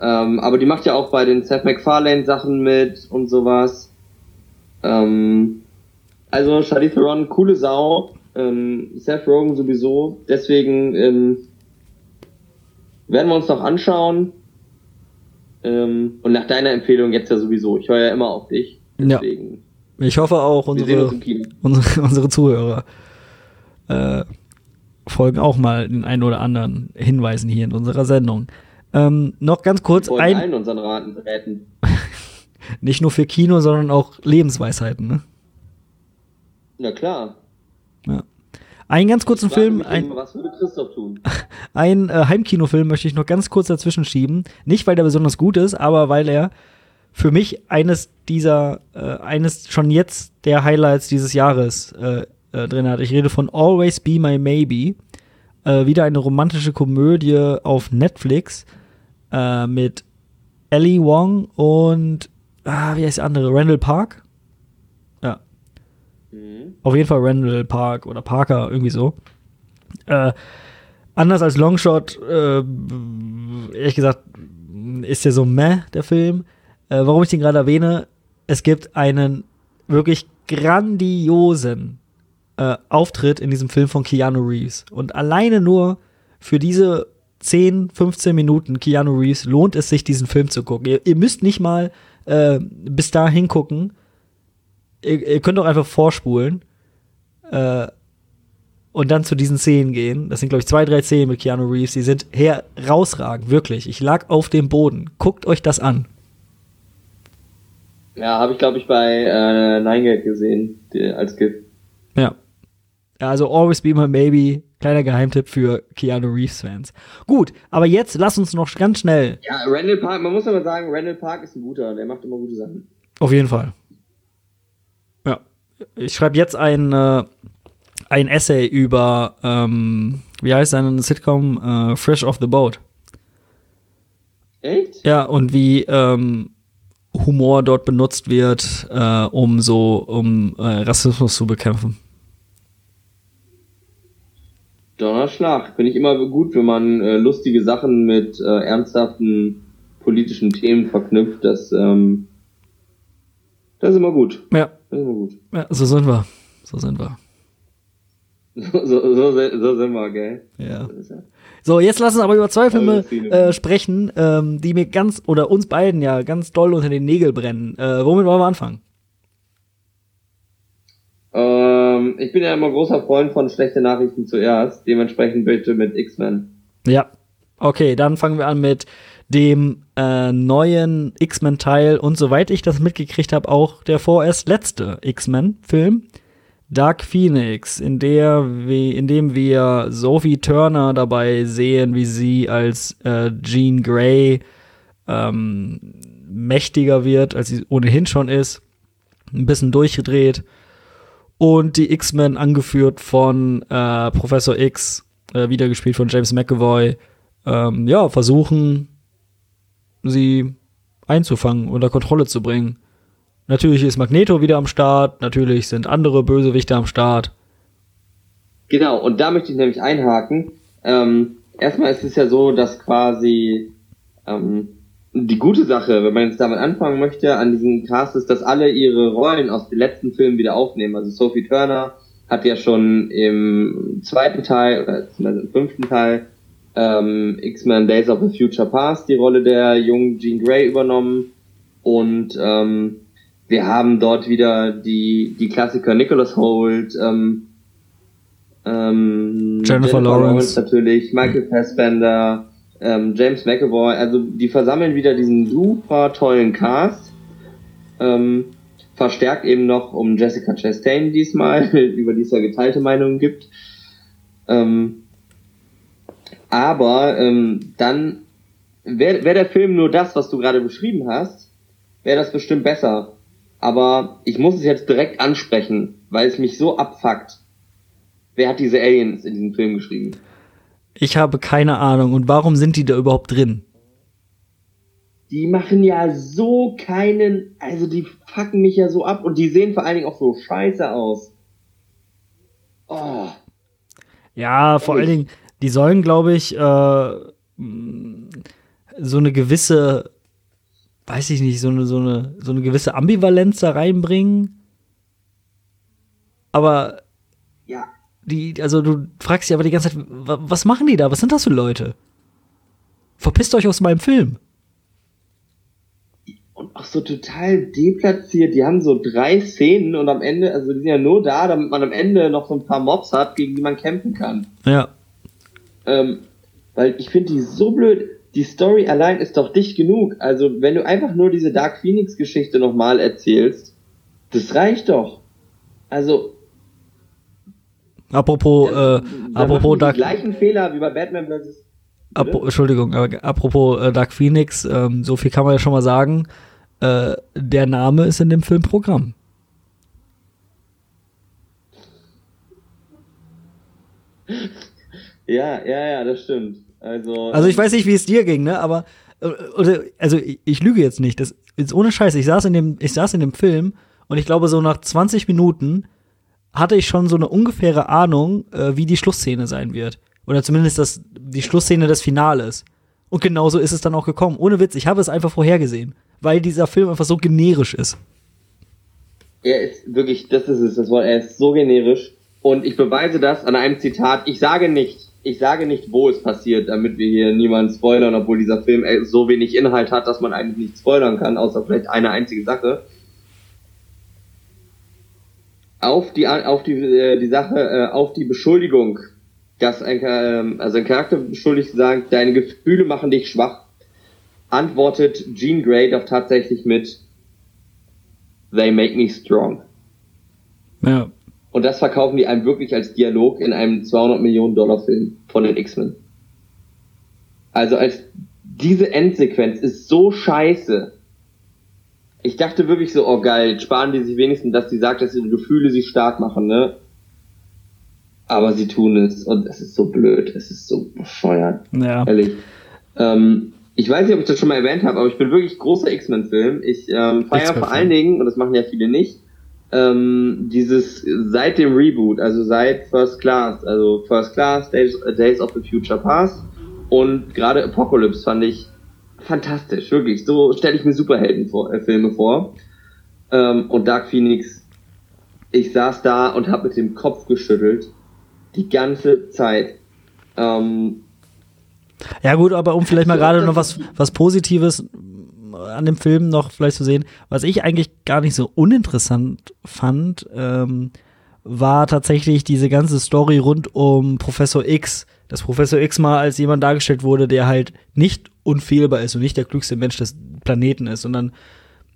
Ähm, aber die macht ja auch bei den Seth MacFarlane Sachen mit und sowas. Ähm, also Charlize Theron, coole Sau. Ähm, Seth Rogen sowieso. Deswegen ähm, werden wir uns noch anschauen. Ähm, und nach deiner Empfehlung jetzt ja sowieso. Ich höre ja immer auf dich. Ja. Deswegen. Ich hoffe auch unsere, unsere, unsere Zuhörer. äh, folgen auch mal den einen oder anderen Hinweisen hier in unserer Sendung. Ähm, noch ganz kurz ein. allen unseren Raten retten. Nicht nur für Kino, sondern auch Lebensweisheiten, ne? Na klar. Ja. Einen ganz kurzen Film, ein, was würde Christoph tun? ein äh, Heimkinofilm möchte ich noch ganz kurz dazwischen schieben. Nicht, weil der besonders gut ist, aber weil er für mich eines dieser, äh, eines schon jetzt der Highlights dieses Jahres äh, äh, drin hat. Ich rede von Always Be My Maybe. Äh, wieder eine romantische Komödie auf Netflix äh, mit Ellie Wong und, ah, wie heißt der andere? Randall Park? Auf jeden Fall Randall Park oder Parker, irgendwie so. Äh, anders als Longshot, äh, ehrlich gesagt, ist der so meh, der Film. Äh, warum ich den gerade erwähne, es gibt einen wirklich grandiosen äh, Auftritt in diesem Film von Keanu Reeves. Und alleine nur für diese 10, 15 Minuten Keanu Reeves lohnt es sich, diesen Film zu gucken. Ihr, ihr müsst nicht mal äh, bis dahin gucken. Ihr, ihr könnt doch einfach vorspulen äh, und dann zu diesen Szenen gehen. Das sind, glaube ich, zwei, drei Szenen mit Keanu Reeves. Die sind herausragend, wirklich. Ich lag auf dem Boden. Guckt euch das an. Ja, habe ich, glaube ich, bei äh, Nine gesehen, die, als GIF. Ja. Ja, also Always Be My Baby. Kleiner Geheimtipp für Keanu Reeves-Fans. Gut, aber jetzt lass uns noch ganz schnell. Ja, Randall Park, man muss aber sagen, Randall Park ist ein guter, der macht immer gute Sachen. Auf jeden Fall. Ich schreibe jetzt ein, äh, ein Essay über, ähm, wie heißt seine Sitcom? Äh, Fresh Off the Boat. Echt? Ja, und wie ähm, Humor dort benutzt wird, äh, um so, um äh, Rassismus zu bekämpfen. Donnerschlag. Finde ich immer gut, wenn man äh, lustige Sachen mit äh, ernsthaften politischen Themen verknüpft. Das, ähm, das ist immer gut. Ja, Immer gut. ja, so sind wir. So sind wir. So, so, so, so sind wir, gell? Ja. So, jetzt lass uns aber über zwei Filme das Szene. äh, sprechen, ähm, die mir ganz, oder uns beiden ja ganz doll unter den Nägeln brennen. Äh, womit wollen wir anfangen? Ähm, ich bin ja immer großer Freund von schlechte Nachrichten zuerst. Dementsprechend bitte mit X-Men. Ja. Okay, dann fangen wir an mit dem äh, neuen X-Men-Teil und soweit ich das mitgekriegt habe, auch der vorerst letzte X-Men-Film. Dark Phoenix, in der in dem wir Sophie Turner dabei sehen, wie sie als äh, Jean Grey ähm, mächtiger wird, als sie ohnehin schon ist, ein bisschen durchgedreht und die X-Men angeführt von äh, Professor X, äh, wieder gespielt von James McAvoy, ähm, ja, versuchen, sie einzufangen, unter Kontrolle zu bringen. Natürlich ist Magneto wieder am Start, natürlich sind andere Bösewichte am Start. Genau, und da möchte ich nämlich einhaken. Ähm, erstmal ist es ja so, dass quasi ähm, die gute Sache, wenn man jetzt damit anfangen möchte, an diesem Cast ist, dass alle ihre Rollen aus den letzten Filmen wieder aufnehmen. Also Sophie Turner hat ja schon im zweiten Teil, oder im fünften Teil, ähm, X-Men Days of the Future Past die Rolle der jungen Jean Grey übernommen. Und ähm, wir haben dort wieder die, die Klassiker Nicholas Holt, ähm, ähm, Jennifer Lawrence. natürlich, Michael Fassbender, ähm, James McAvoy, also die versammeln wieder diesen super tollen Cast. Ähm, verstärkt eben noch um Jessica Chastain diesmal, über die es ja geteilte Meinungen gibt. Ähm, aber ähm, dann wäre wär der Film nur das, was du gerade beschrieben hast, wäre das bestimmt besser. Aber ich muss es jetzt direkt ansprechen, weil es mich so abfuckt. Wer hat diese Aliens in diesem Film geschrieben? Ich habe keine Ahnung. Und warum sind die da überhaupt drin? Die machen ja so keinen, also die fucken mich ja so ab und die sehen vor allen Dingen auch so scheiße aus. Oh. Ja, vor allen Ehrlich? Dingen, die sollen, glaube ich, äh, so eine gewisse, weiß ich nicht, so eine, so eine, so eine gewisse Ambivalenz da reinbringen. Aber Ja, die, also du fragst dich aber die ganze Zeit, wa- was machen die da? Was sind das für Leute? Verpisst euch aus meinem Film. und auch so total deplatziert. Die haben so drei Szenen und am Ende, also die sind ja nur da, damit man am Ende noch so ein paar Mobs hat, gegen die man kämpfen kann. Ja. Ähm, weil ich finde die so blöd. Die Story allein ist doch dicht genug. Also wenn du einfach nur diese Dark Phoenix Geschichte nochmal erzählst, das reicht doch. Also Apropos, äh, apropos Dark. Die gleichen Fehler wie bei Batman vs. Ap Entschuldigung, aber apropos äh, Dark Phoenix, ähm, so viel kann man ja schon mal sagen. Äh, der Name ist in dem Film Programm. Ja, ja, ja, das stimmt. Also, also ich weiß nicht, wie es dir ging, ne? Aber äh, oder, also ich, ich, lüge jetzt nicht. Das ist ohne Scheiß. Ich saß in dem, ich saß in dem Film und ich glaube so nach 20 Minuten hatte ich schon so eine ungefähre Ahnung, äh, wie die Schlussszene sein wird. Oder zumindest das, die Schlussszene des Finales. Und genauso ist es dann auch gekommen. Ohne Witz, ich habe es einfach vorhergesehen, weil dieser Film einfach so generisch ist. Er ist wirklich, das ist es, das Wort, er ist so generisch. Und ich beweise das an einem Zitat. Ich sage nicht, ich sage nicht, wo es passiert, damit wir hier niemanden spoilern, obwohl dieser Film so wenig Inhalt hat, dass man eigentlich nicht spoilern kann, außer vielleicht eine einzige Sache auf die, auf die, äh, die Sache, äh, auf die Beschuldigung, dass ein, äh, also ein Charakter beschuldigt sagt, deine Gefühle machen dich schwach, antwortet Jean Grey doch tatsächlich mit They make me strong. Ja. Und das verkaufen die einem wirklich als Dialog in einem 200 Millionen Dollar Film von den X-Men. Also als diese Endsequenz ist so scheiße, ich dachte wirklich so, oh geil, sparen die sich wenigstens, dass die sagt, dass ihre Gefühle sich stark machen, ne? Aber sie tun es und es ist so blöd, es ist so bescheuert. Ja. Ehrlich. Ähm, ich weiß nicht, ob ich das schon mal erwähnt habe, aber ich bin wirklich großer X-Men-Film. Ich ähm, feiere vor allen Dingen, und das machen ja viele nicht, ähm, dieses seit dem Reboot, also seit First Class, also First Class, Days, Days of the Future Past und gerade Apocalypse fand ich fantastisch, wirklich. So stelle ich mir Superheldenfilme vor. Ähm, und Dark Phoenix, ich saß da und habe mit dem Kopf geschüttelt. Die ganze Zeit. Ähm, ja gut, aber um vielleicht mal gerade noch was, was Positives an dem Film noch vielleicht zu sehen, was ich eigentlich gar nicht so uninteressant fand, ähm, war tatsächlich diese ganze Story rund um Professor X, dass Professor X mal als jemand dargestellt wurde, der halt nicht unfehlbar ist und nicht der klügste Mensch des Planeten ist, sondern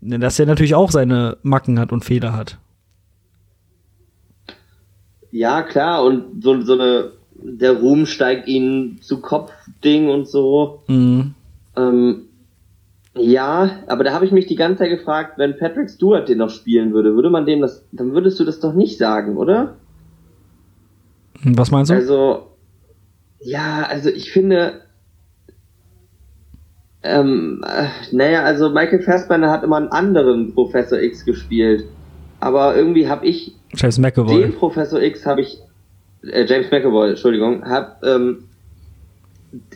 dass er natürlich auch seine Macken hat und Fehler hat. Ja, klar, und so, so eine, der Ruhm steigt ihnen zu Kopf-Ding und so. Mhm. Ähm, ja, aber da habe ich mich die ganze Zeit gefragt, wenn Patrick Stewart den noch spielen würde, würde man dem das, dann würdest du das doch nicht sagen, oder? Was meinst du? Also, ja, also ich finde, ähm, äh, naja, also Michael Fassbender hat immer einen anderen Professor X gespielt. Aber irgendwie habe ich James McAvoy. den Professor X habe ich äh, James McAvoy, Entschuldigung, hab ähm,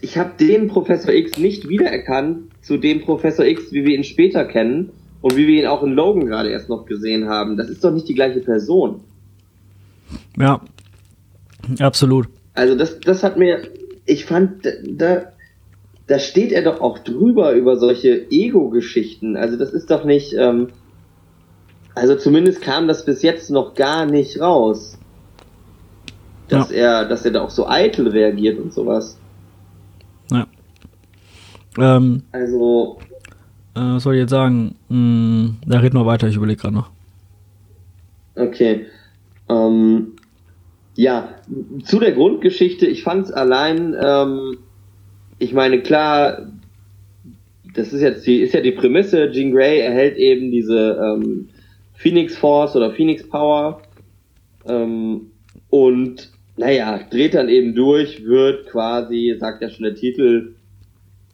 ich habe den Professor X nicht wiedererkannt zu dem Professor X, wie wir ihn später kennen und wie wir ihn auch in Logan gerade erst noch gesehen haben. Das ist doch nicht die gleiche Person. Ja, absolut. Also das, das hat mir, ich fand, da, da steht er doch auch drüber über solche Ego-Geschichten. Also das ist doch nicht, ähm, also zumindest kam das bis jetzt noch gar nicht raus. Dass ja. er, dass er da auch so eitel reagiert und sowas. Ähm, also. Äh, was soll ich jetzt sagen? Hm, da red mal weiter, ich überlege gerade noch. Okay. Ähm, ja, zu der Grundgeschichte, ich fand es allein, ähm, ich meine, klar, das ist jetzt die, ist ja die Prämisse, Jean Grey erhält eben diese ähm, Phoenix Force oder Phoenix Power ähm, und naja, dreht dann eben durch, wird quasi, sagt ja schon der Titel,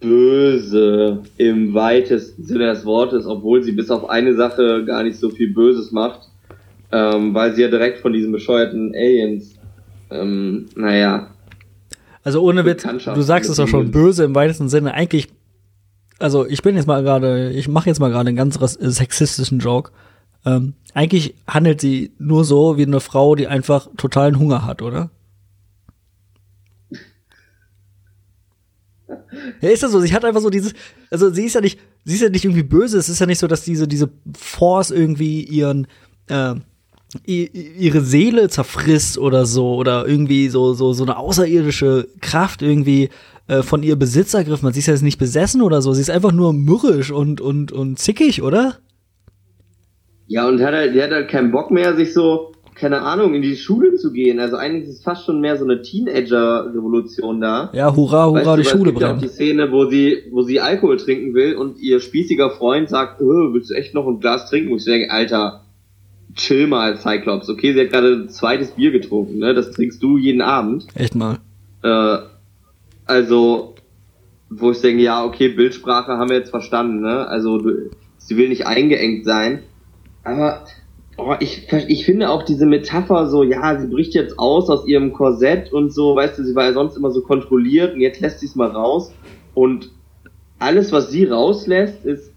böse im weitesten Sinne des Wortes, obwohl sie bis auf eine Sache gar nicht so viel Böses macht ähm, weil sie ja direkt von diesen bescheuerten Aliens, ähm, naja. Also ohne Witz, du sagst es auch schon, böse im weitesten Sinne. Eigentlich, also ich bin jetzt mal gerade, ich mache jetzt mal gerade einen ganz sexistischen Joke. Ähm, eigentlich handelt sie nur so wie eine Frau, die einfach totalen Hunger hat, oder? Ja, ist das so? Sie hat einfach so dieses, also sie ist ja nicht, sie ist ja nicht irgendwie böse. Es ist ja nicht so, dass diese, diese Force irgendwie ihren, äh, ihre Seele zerfrisst oder so oder irgendwie so so so eine außerirdische Kraft irgendwie äh, von ihr Besitz ergriffen. Sie ist ja jetzt nicht besessen oder so. Sie ist einfach nur mürrisch und und und zickig, oder? Ja, und hat halt, die hat halt keinen Bock mehr, sich so, keine Ahnung, in die Schule zu gehen. Also eigentlich ist es fast schon mehr so eine Teenager-Revolution da. Ja, hurra, hurra, weißt du, die Schule brennt. Ja auch die Szene, wo sie, wo sie Alkohol trinken will und ihr spießiger Freund sagt, oh, willst du echt noch ein Glas trinken? Und ich denke, Alter, chill mal, Cyclops. Okay, sie hat gerade ein zweites Bier getrunken, ne? Das trinkst du jeden Abend. Echt mal. Äh, also, wo ich denke, ja, okay, Bildsprache haben wir jetzt verstanden, ne? Also, sie will nicht eingeengt sein. Aber oh, ich, ich finde auch diese Metapher so, ja, sie bricht jetzt aus aus ihrem Korsett und so, weißt du, sie war ja sonst immer so kontrolliert und jetzt lässt sie es mal raus. Und alles, was sie rauslässt, ist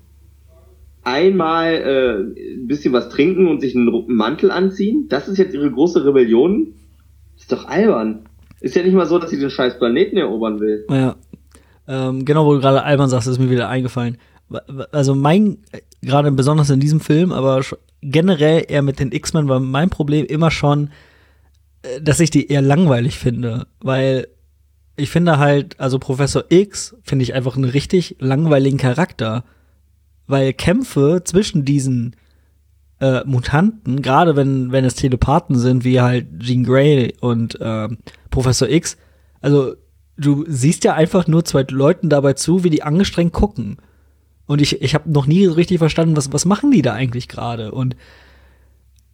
einmal äh, ein bisschen was trinken und sich einen Mantel anziehen. Das ist jetzt ihre große Rebellion. Ist doch albern. Ist ja nicht mal so, dass sie den scheiß Planeten erobern will. Ja. Ähm, genau, wo du gerade albern sagst, ist mir wieder eingefallen. Also mein gerade besonders in diesem Film, aber generell eher mit den X-Men war mein Problem immer schon, äh, dass ich die eher langweilig finde, weil ich finde halt, also Professor X finde ich einfach einen richtig langweiligen Charakter, weil Kämpfe zwischen diesen äh, Mutanten, gerade wenn wenn es Telepathen sind, wie halt Jean Grey und äh, Professor X, also du siehst ja einfach nur zwei Leuten dabei zu, wie die angestrengt gucken. Und ich, ich habe noch nie so richtig verstanden, was, was machen die da eigentlich gerade? Und,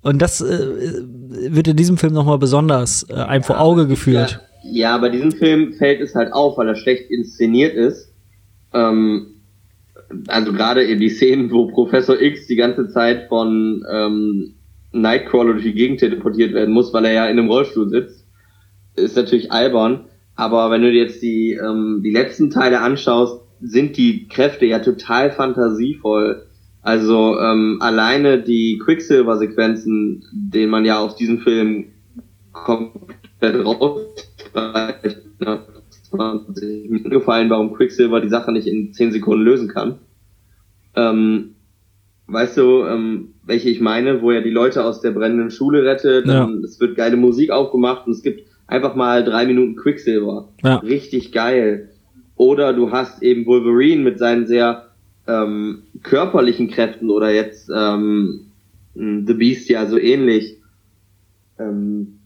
und das äh, wird in diesem Film nochmal besonders äh, einem ja, vor Auge geführt. Ja, ja, bei diesem Film fällt es halt auf, weil er schlecht inszeniert ist. Ähm, also gerade in die Szenen, wo Professor X die ganze Zeit von ähm, Nightcrawler durch die Gegend teleportiert werden muss, weil er ja in einem Rollstuhl sitzt, ist natürlich albern. Aber wenn du dir jetzt die, ähm, die letzten Teile anschaust, sind die Kräfte ja total fantasievoll. Also ähm, alleine die Quicksilver-Sequenzen, denen man ja aus diesem Film komplett rausstreicht, ne? mir gefallen, warum Quicksilver die Sache nicht in 10 Sekunden lösen kann. Ähm, weißt du, ähm, welche ich meine, wo er die Leute aus der brennenden Schule rettet, ja. es wird geile Musik aufgemacht und es gibt einfach mal drei Minuten Quicksilver. Ja. Richtig geil. Oder du hast eben Wolverine mit seinen sehr ähm, körperlichen Kräften oder jetzt ähm, The Beast ja so ähnlich. Ähm,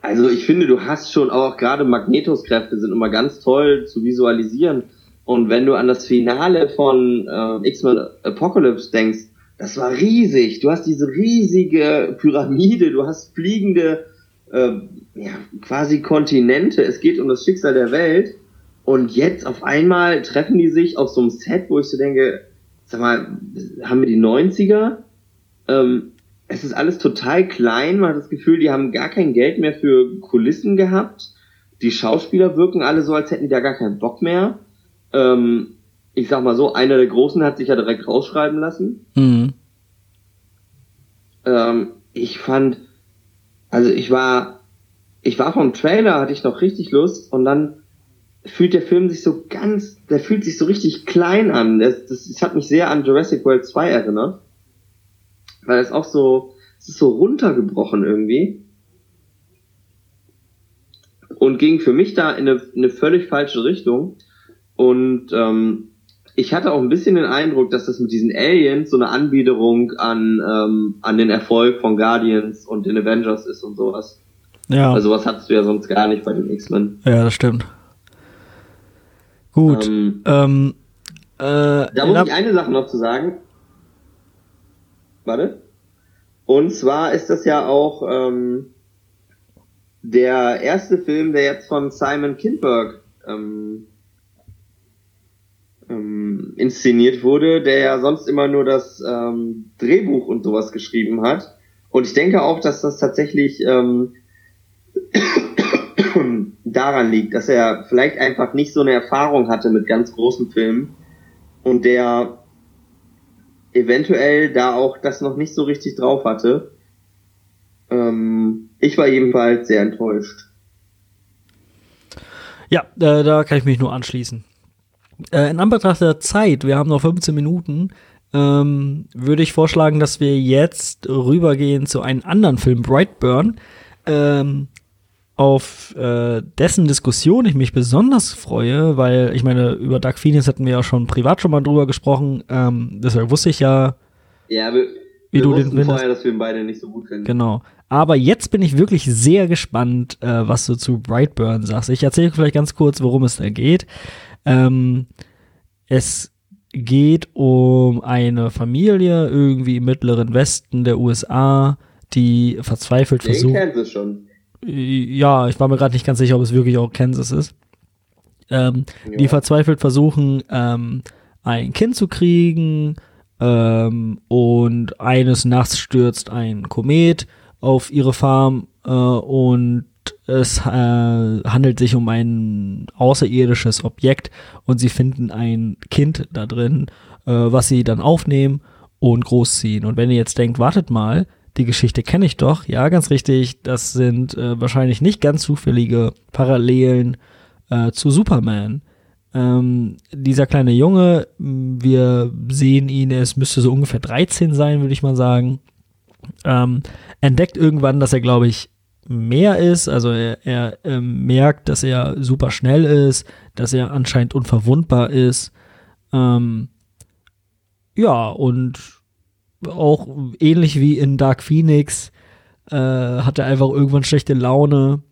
also ich finde, du hast schon auch gerade Magnetos Kräfte sind immer ganz toll zu visualisieren. Und wenn du an das Finale von äh, X-Men Apocalypse denkst, das war riesig. Du hast diese riesige Pyramide, du hast fliegende äh, ja, quasi Kontinente. Es geht um das Schicksal der Welt. Und jetzt auf einmal treffen die sich auf so einem Set, wo ich so denke, sag mal, haben wir die 90er? Ähm, es ist alles total klein. Man hat das Gefühl, die haben gar kein Geld mehr für Kulissen gehabt. Die Schauspieler wirken alle so, als hätten die da gar keinen Bock mehr. Ähm, ich sag mal so, einer der Großen hat sich ja direkt rausschreiben lassen. Mhm. Ähm, ich fand, also ich war, ich war vom Trailer, hatte ich noch richtig Lust und dann fühlt der Film sich so ganz, der fühlt sich so richtig klein an. Das, das, das hat mich sehr an Jurassic World 2 erinnert. Weil es auch so, es ist so runtergebrochen irgendwie. Und ging für mich da in eine, in eine völlig falsche Richtung. Und ähm, ich hatte auch ein bisschen den Eindruck, dass das mit diesen Aliens so eine Anbiederung an, ähm, an den Erfolg von Guardians und den Avengers ist und sowas. Ja. Also was hattest du ja sonst gar nicht bei den X-Men. Ja, das stimmt. Gut. Ähm, ähm, äh, da muss ich eine Sache noch zu sagen. Warte. Und zwar ist das ja auch ähm, der erste Film, der jetzt von Simon Kinberg ähm, ähm, inszeniert wurde, der ja sonst immer nur das ähm, Drehbuch und sowas geschrieben hat. Und ich denke auch, dass das tatsächlich ähm, daran liegt, dass er vielleicht einfach nicht so eine Erfahrung hatte mit ganz großen Filmen und der eventuell da auch das noch nicht so richtig drauf hatte. Ähm, ich war jedenfalls sehr enttäuscht. Ja, äh, da kann ich mich nur anschließen. Äh, in Anbetracht der Zeit, wir haben noch 15 Minuten, ähm, würde ich vorschlagen, dass wir jetzt rübergehen zu einem anderen Film, Brightburn, ähm, auf äh, dessen Diskussion ich mich besonders freue, weil ich meine, über Dark Phoenix hatten wir ja schon privat schon mal drüber gesprochen, ähm, deshalb wusste ich ja, ja wir, wie wir du den findest. vorher, dass wir ihn beide nicht so gut finden. Genau. Aber jetzt bin ich wirklich sehr gespannt, äh, was du zu Brightburn sagst. Ich erzähle vielleicht ganz kurz, worum es da geht. Ähm, es geht um eine Familie irgendwie im mittleren Westen der USA, die verzweifelt Den versucht. Kansas schon. Ja, ich war mir gerade nicht ganz sicher, ob es wirklich auch Kansas ist. Ähm, ja. Die verzweifelt versuchen, ähm, ein Kind zu kriegen ähm, und eines Nachts stürzt ein Komet auf ihre Farm äh, und es äh, handelt sich um ein außerirdisches Objekt und sie finden ein Kind da drin, äh, was sie dann aufnehmen und großziehen. Und wenn ihr jetzt denkt, wartet mal, die Geschichte kenne ich doch, ja, ganz richtig, das sind äh, wahrscheinlich nicht ganz zufällige Parallelen äh, zu Superman. Ähm, dieser kleine Junge, wir sehen ihn, es müsste so ungefähr 13 sein, würde ich mal sagen, ähm, entdeckt irgendwann, dass er, glaube ich, mehr ist. Also er, er äh, merkt, dass er super schnell ist, dass er anscheinend unverwundbar ist. Ähm, ja, und auch ähnlich wie in Dark Phoenix äh, hat er einfach irgendwann schlechte Laune.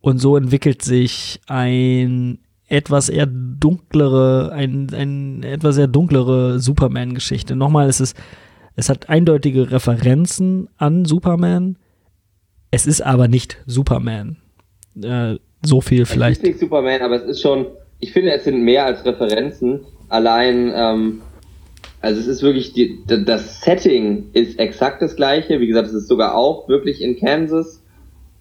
Und so entwickelt sich ein etwas eher dunklere, ein, ein etwas sehr dunklere Superman-Geschichte. Nochmal, es ist, es hat eindeutige Referenzen an Superman, es ist aber nicht Superman. Äh, so viel vielleicht. Es ist nicht Superman, aber es ist schon, ich finde, es sind mehr als Referenzen. Allein, ähm, also es ist wirklich, die, das Setting ist exakt das gleiche. Wie gesagt, es ist sogar auch wirklich in Kansas.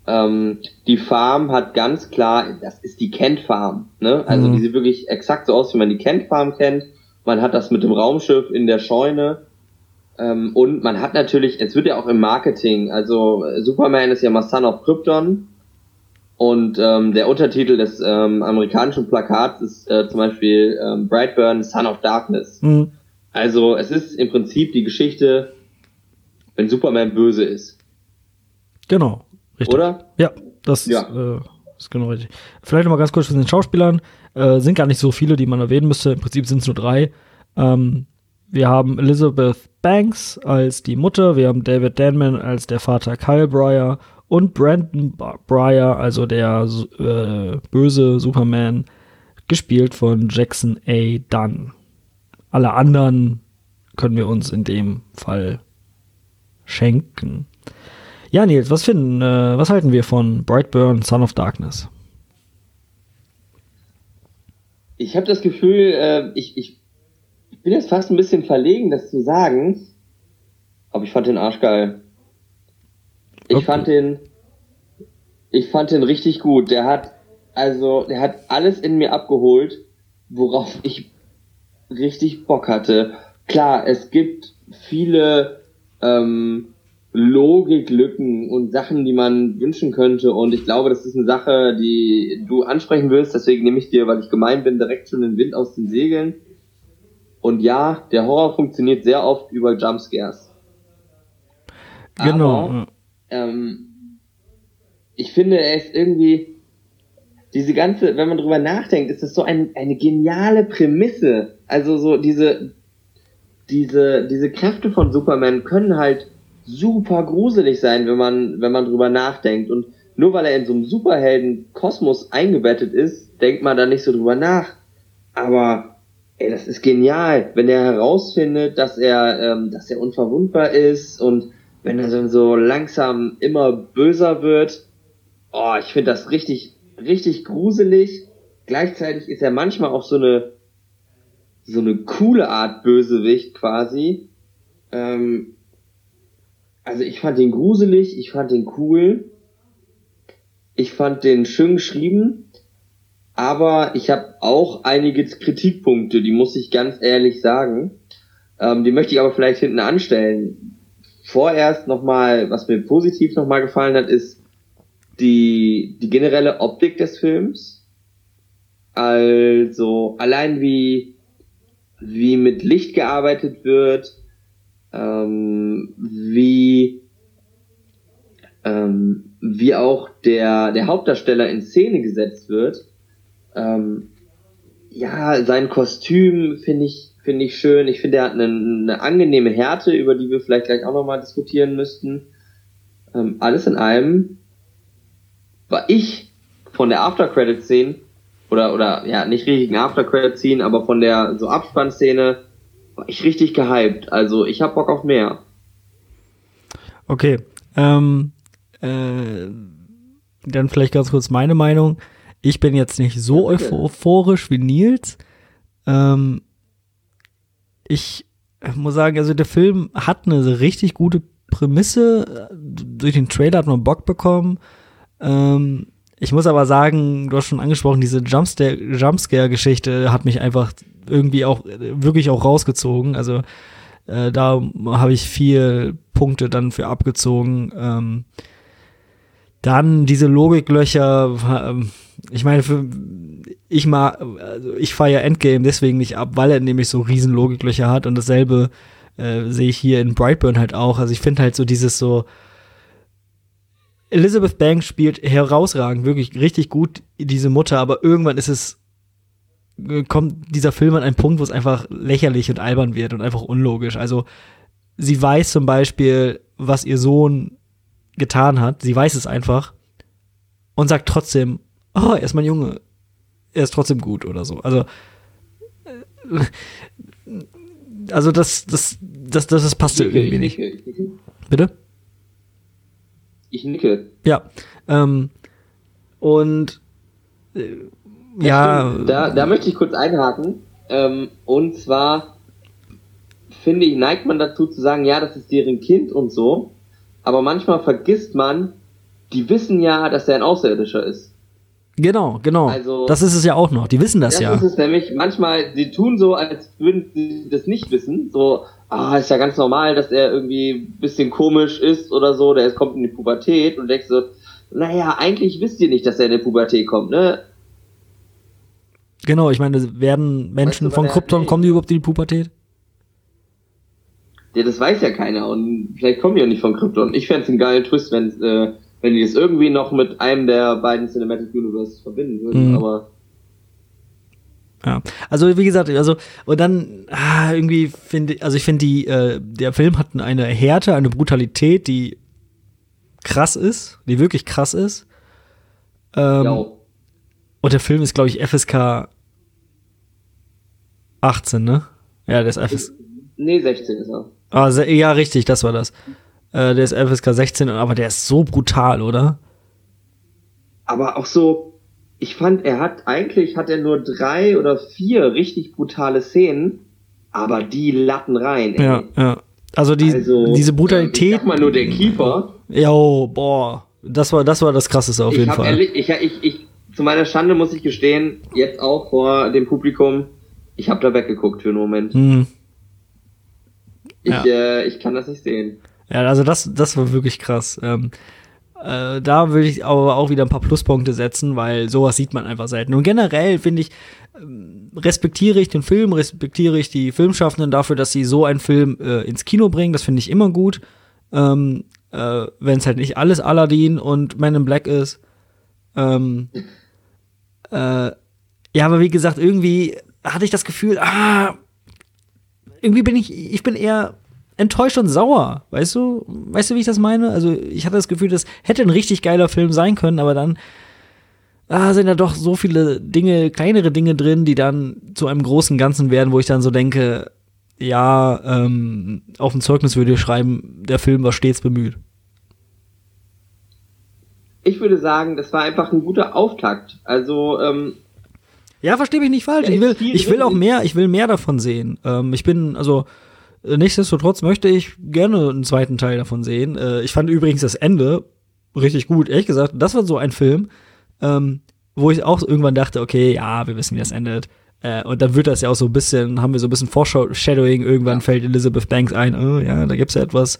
Ähm, die Farm hat ganz klar, das ist die Kent Farm. Ne? Also mhm. die sieht wirklich exakt so aus, wie man die Kent Farm kennt. Man hat das mit dem Raumschiff in der Scheune. Ähm, und man hat natürlich, es wird ja auch im Marketing, also Superman ist ja mal Son of Krypton und ähm, der Untertitel des ähm, amerikanischen Plakats ist äh, zum Beispiel ähm, Brightburn, Son of Darkness. Mhm. Also es ist im Prinzip die Geschichte, wenn Superman böse ist. Genau, richtig. Oder? Ja, das ja. Äh, ist genau richtig. Vielleicht nochmal ganz kurz zu den Schauspielern. Äh, sind gar nicht so viele, die man erwähnen müsste. Im Prinzip sind es nur drei. Ähm, wir haben Elizabeth Banks als die Mutter, wir haben David Denman als der Vater Kyle Breyer und Brandon Breyer, also der äh, böse Superman, gespielt von Jackson A. Dunn. Alle anderen können wir uns in dem Fall schenken. Ja, Nils, was finden, äh, was halten wir von Brightburn, Son of Darkness? Ich habe das Gefühl, äh, ich, ich bin jetzt fast ein bisschen verlegen, das zu sagen, aber ich fand den Arsch geil. Ich okay. fand den, ich fand den richtig gut. Der hat, also, der hat alles in mir abgeholt, worauf ich richtig Bock hatte. Klar, es gibt viele ähm, Logiklücken und Sachen, die man wünschen könnte. Und ich glaube, das ist eine Sache, die du ansprechen willst. Deswegen nehme ich dir, weil ich gemein bin, direkt schon den Wind aus den Segeln. Und ja, der Horror funktioniert sehr oft über Jumpscares. Genau. Aber, ähm, ich finde, er ist irgendwie, diese ganze, wenn man drüber nachdenkt, ist das so ein, eine geniale Prämisse. Also so diese, diese, diese Kräfte von Superman können halt super gruselig sein, wenn man, wenn man drüber nachdenkt. Und nur weil er in so einem Superhelden-Kosmos eingebettet ist, denkt man da nicht so drüber nach. Aber ey, das ist genial, wenn er herausfindet, dass er, ähm, dass er unverwundbar ist und wenn er dann so langsam immer böser wird. Oh, ich finde das richtig, richtig gruselig. Gleichzeitig ist er manchmal auch so eine, so eine coole Art Bösewicht quasi. Ähm, also ich fand den gruselig, ich fand den cool. Ich fand den schön geschrieben. Aber ich habe auch einige Kritikpunkte, die muss ich ganz ehrlich sagen. Ähm, die möchte ich aber vielleicht hinten anstellen. Vorerst nochmal, was mir positiv nochmal gefallen hat, ist, die, die generelle Optik des Films. Also allein wie, wie mit Licht gearbeitet wird, ähm, wie, ähm, wie auch der, der Hauptdarsteller in Szene gesetzt wird. Ähm, ja, sein Kostüm finde ich, finde ich schön. Ich finde, er hat eine, eine angenehme Härte, über die wir vielleicht gleich auch nochmal diskutieren müssten. Ähm, alles in allem war ich von der After-Credit-Szene oder, oder, ja, nicht richtigen After-Credit-Szene, aber von der so Abspann-Szene war ich richtig gehypt. Also ich hab Bock auf mehr. Okay. Ähm, äh, dann vielleicht ganz kurz meine Meinung. Ich bin jetzt nicht so Ja, euphorisch wie Nils. Ähm, ich muss sagen, also der Film hat eine richtig gute Prämisse. Durch den Trailer hat man Bock bekommen. Ähm, ich muss aber sagen, du hast schon angesprochen, diese Jumpscare- Jumpscare-Geschichte hat mich einfach irgendwie auch wirklich auch rausgezogen. Also äh, da habe ich vier Punkte dann für abgezogen. Ähm, dann diese Logiklöcher, ähm, ich meine, für, ich mag, also ich feiere Endgame deswegen nicht ab, weil er nämlich so riesen Logiklöcher hat und dasselbe äh, sehe ich hier in Brightburn halt auch. Also ich finde halt so dieses so Elizabeth Banks spielt herausragend, wirklich richtig gut diese Mutter, aber irgendwann ist es äh, kommt dieser Film an einen Punkt, wo es einfach lächerlich und albern wird und einfach unlogisch. Also sie weiß zum Beispiel, was ihr Sohn getan hat. Sie weiß es einfach und sagt trotzdem, oh, er ist mein Junge. Er ist trotzdem gut oder so. Also äh, also das das das das, das passte irgendwie ich nicht. Bitte? Ich nicke. Ja. Ähm, und äh, ja. Da, da möchte ich kurz einhaken. Ähm, und zwar finde ich, neigt man dazu zu sagen, ja, das ist deren Kind und so. Aber manchmal vergisst man, die wissen ja, dass er ein Außerirdischer ist. genau, genau. Also- das ist es ja auch noch. Die wissen das, Das ja. ist es nämlich. Manchmal, sie tun so, als würden sie das nicht wissen. So, ah, ist ja ganz normal, dass er irgendwie ein bisschen komisch ist oder so. Der kommt in die Pubertät und denkst so, naja, eigentlich wisst ihr nicht, dass er in die Pubertät kommt, ne? Genau, ich meine, werden Menschen Weißt du, von Krypton, kommen die überhaupt in die Pubertät? Ja, das weiß ja keiner und vielleicht kommen die ja nicht von Krypton. Ich fänd's einen geilen Twist, wenn, äh, wenn die das irgendwie noch mit einem der beiden Cinematic Universes verbinden würden, Mhm. aber Ja, also wie gesagt, also und dann ah, irgendwie finde, also ich finde die, äh, der Film hat eine Härte, eine Brutalität, die krass ist, die wirklich krass ist. Ähm, ja, Und der Film ist, glaube ich, FSK 18, ne? Ja, der ist FSK. nee, 16 ist er. Ah, ja, richtig, das war das. Äh, der ist FSK 16, aber der ist so brutal, oder? aber auch so, ich fand, er hat eigentlich hat er nur drei oder vier richtig brutale Szenen, aber die latten rein. Ey. Ja, ja. Also, die, Also, diese Ich Brutalität. sag mal nur der Kiefer. Jo, boah. Das war, das war das krasseste auf Ich jeden Fall. ehrlich, ich, ich, ich, zu meiner Schande muss ich gestehen, jetzt auch vor dem Publikum, ich habe da weggeguckt für einen Moment. Hm. Ich, Ja. äh, ich kann das nicht sehen. Ja, also das, das war wirklich krass. Ähm, äh, da würde ich aber auch wieder ein paar Pluspunkte setzen, weil sowas sieht man einfach selten. Und generell finde ich, ähm, respektiere ich den Film, respektiere ich die Filmschaffenden dafür, dass sie so einen Film äh, ins Kino bringen. Das finde ich immer gut. Ähm, äh, Wenn es halt nicht alles Aladdin und Man in Black ist. Ähm, äh, ja, aber wie gesagt, irgendwie hatte ich das Gefühl, ah, irgendwie bin ich, ich bin eher enttäuscht und sauer, weißt du? Weißt du, wie ich das meine? Also, ich hatte das Gefühl, das hätte ein richtig geiler Film sein können, aber dann ah, sind da doch so viele Dinge, kleinere Dinge drin, die dann zu einem großen Ganzen werden, wo ich dann so denke, ja, ähm, auf dem Zeugnis würde ich schreiben, der Film war stets bemüht. Ich würde sagen, das war einfach ein guter Auftakt. Also, ähm, Ja, verstehe mich nicht falsch. Ich will, ich will auch mehr, ich will mehr davon sehen. Ähm, ich bin, also, nichtsdestotrotz möchte ich gerne einen zweiten Teil davon sehen. Äh, ich fand übrigens das Ende richtig gut. Ehrlich gesagt, das war so ein Film, ähm, wo ich auch irgendwann dachte, okay, ja, wir wissen, wie das endet. Äh, und dann wird das ja auch so ein bisschen, haben wir so ein bisschen Foreshadowing. Irgendwann Ja. fällt Elizabeth Banks ein, oh ja, da gibt's ja etwas.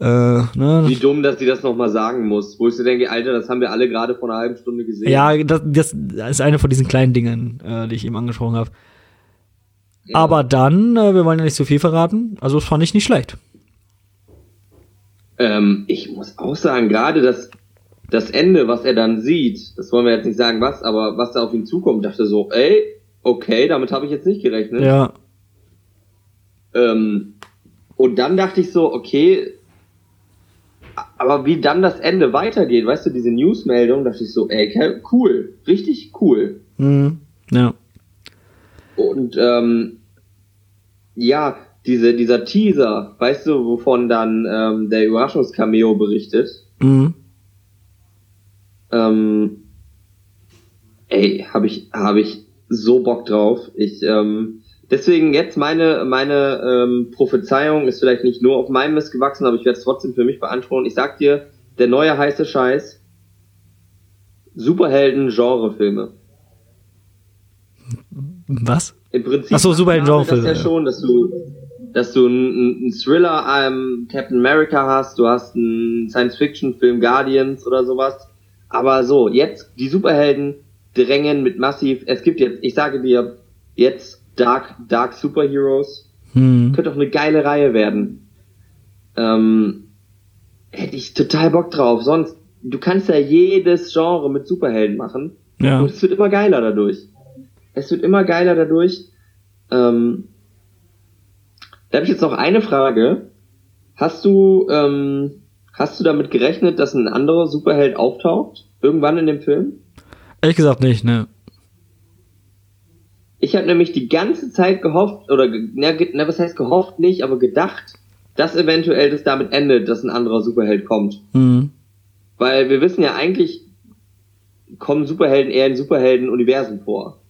Äh, ne? Wie dumm, dass sie das nochmal sagen muss. Wo ich so denke, Alter, das haben wir alle gerade vor einer halben Stunde gesehen. Ja, das, das ist eine von diesen kleinen Dingen, äh, die ich eben angesprochen habe. Ja. Aber dann, äh, wir wollen ja nicht zu viel verraten, also das fand ich nicht schlecht. Ähm, ich muss auch sagen, gerade das, das Ende, was er dann sieht, das wollen wir jetzt nicht sagen, was, aber was da auf ihn zukommt, dachte so, ey, okay, damit habe ich jetzt nicht gerechnet. Ja. Ähm, und dann dachte ich so, okay, aber wie dann das Ende weitergeht, weißt du, diese Newsmeldung, dachte ich so, ey, cool, richtig cool. Mhm. Ja. Und ähm, ja, diese, dieser Teaser, weißt du, wovon dann ähm, der Überraschungscameo berichtet? Mhm. Ähm, ey, habe ich, hab ich so Bock drauf. Ich, ähm, deswegen jetzt meine, meine ähm, Prophezeiung ist vielleicht nicht nur auf meinem Mist gewachsen, aber ich werde es trotzdem für mich beanspruchen. Ich sag dir, der neue heiße Scheiß, Superhelden-Genre-Filme. Was? Im Prinzip. Ach so, Superhelden-Genre-Filme. Das ja schon, dass du, dass du einen, Thriller, ähm, Captain America hast, du hast einen Science-Fiction-Film Guardians oder sowas. Aber so, jetzt die Superhelden drängen mit massiv. Es gibt jetzt, ich sage dir, jetzt Dark, Dark Superheroes. Hm. Könnte doch eine geile Reihe werden. Ähm, hätte ich total Bock drauf. Sonst, du kannst ja jedes Genre mit Superhelden machen. Ja. Und es wird immer geiler dadurch. Es wird immer geiler dadurch. Ähm, da habe ich jetzt noch eine Frage. Hast du, ähm, hast du damit gerechnet, dass ein anderer Superheld auftaucht? Irgendwann in dem Film? Ehrlich gesagt nicht, ne. Ich habe nämlich die ganze Zeit gehofft, oder, na, na, was heißt gehofft nicht, aber gedacht, dass eventuell das damit endet, dass ein anderer Superheld kommt. Mhm. Weil wir wissen ja eigentlich, kommen Superhelden eher in Superhelden-Universen vor.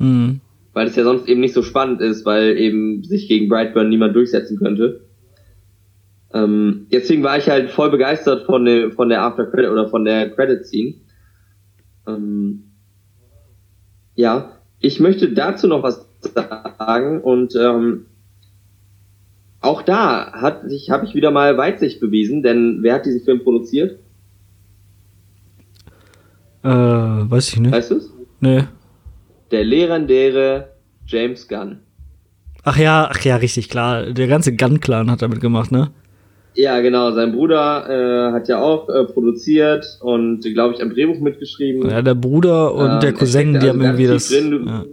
Mhm. Weil es ja sonst eben nicht so spannend ist, weil eben sich gegen Brightburn niemand durchsetzen könnte. Ähm, deswegen war ich halt voll begeistert von der, von der After Credit oder von der Credit Scene. Ähm, ja, ich möchte dazu noch was sagen und ähm, auch da hat sich habe ich wieder mal Weitsicht bewiesen, denn wer hat diesen Film produziert? Äh, weiß ich nicht. Weißt du's? Nee. Der legendäre James Gunn. Ach ja, ach ja, richtig klar. Der ganze Gunn-Clan hat damit gemacht, ne? Ja, genau. Sein Bruder äh, hat ja auch äh, produziert und, glaube ich, am Drehbuch mitgeschrieben. Ja, der Bruder und Ähm, der er Cousin, die also haben irgendwie das. drin, ja.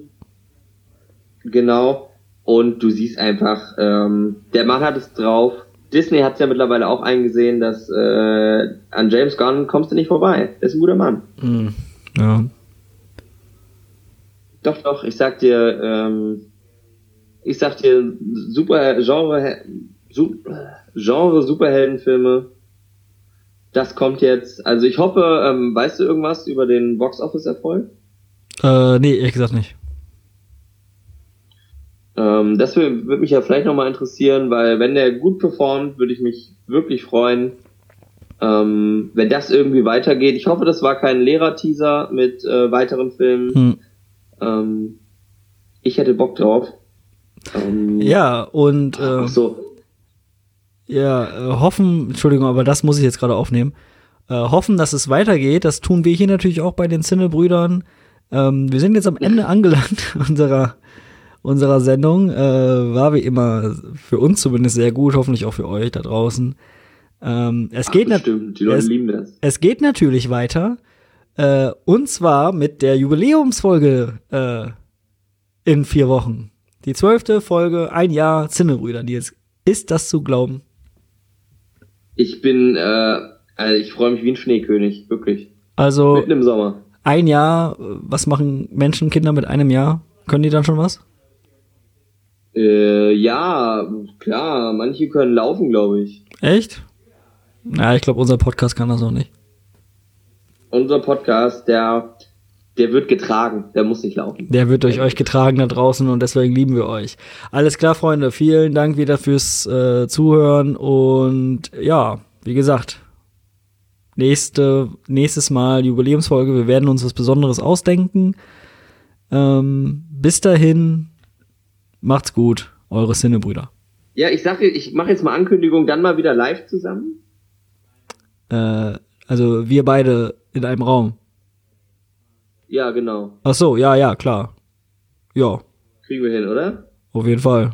Genau. Und du siehst einfach, ähm, der Mann hat es drauf. Disney hat es ja mittlerweile auch eingesehen, dass äh, an James Gunn kommst du nicht vorbei. Der ist ein guter Mann. Hm, ja. Doch, doch, ich sag dir, ähm, ich sag dir, super Genre, su Genre Superheldenfilme, das kommt jetzt. Also ich hoffe, ähm, weißt du irgendwas über den Box Office Erfolg? Äh, nee, ehrlich gesagt nicht. Ähm, das würde würd mich ja vielleicht nochmal interessieren, weil wenn der gut performt, würde ich mich wirklich freuen, ähm, wenn das irgendwie weitergeht. Ich hoffe, das war kein Lehrer-Teaser mit äh, weiteren Filmen. Hm. Ähm, ich hätte Bock drauf. Ähm, Ja, und äh, Ach so. ja, äh, hoffen, Entschuldigung, aber das muss ich jetzt gerade aufnehmen. Äh, hoffen, dass es weitergeht. Das tun wir hier natürlich auch bei den Zinne-Brüdern. Ähm, wir sind jetzt am Ende angelangt unserer, unserer Sendung. Äh, war wie immer für uns zumindest sehr gut, hoffentlich auch für euch da draußen. Ähm, es, Ach, geht es, es geht natürlich weiter. Äh, und zwar mit der Jubiläumsfolge äh, in vier Wochen. Die zwölfte Folge, ein Jahr Zinnebrüder, Nils. Ist das zu glauben? Ich bin, äh, also ich freue mich wie ein Schneekönig, wirklich. Also Mitten im Sommer. ein Jahr, äh, was machen Menschen, Kinder mit einem Jahr? Können die dann schon was? Äh, ja, klar, manche können laufen, glaube ich. Echt? Ja, ich glaube, unser Podcast kann das auch nicht. Unser Podcast, der, der wird getragen, der muss nicht laufen. Der wird durch euch getragen da draußen und deswegen lieben wir euch. Alles klar, Freunde. Vielen Dank wieder fürs äh, Zuhören und ja, wie gesagt, nächste, nächstes Mal Jubiläumsfolge. Wir werden uns was Besonderes ausdenken. Ähm, bis dahin, macht's gut, eure Sinnebrüder. Ja, ich sage, ich mache jetzt mal Ankündigung, dann mal wieder live zusammen. Äh, also wir beide in einem Raum. Ja, genau. Ach so, ja, ja, klar. Ja, Kriegen wir hin, oder? auf jeden Fall.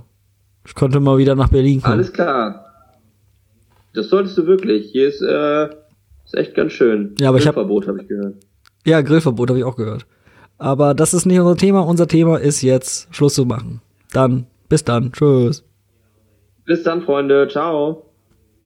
Ich konnte mal wieder nach Berlin kommen. Alles klar. Das solltest du wirklich. Hier ist, äh, ist echt ganz schön. Ja, aber ich hab- Verbot habe ich gehört. Ja, Grillverbot habe ich auch gehört. Aber das ist nicht unser Thema. Unser Thema ist jetzt Schluss zu machen. Dann, bis dann. Tschüss. Bis dann, Freunde. Ciao.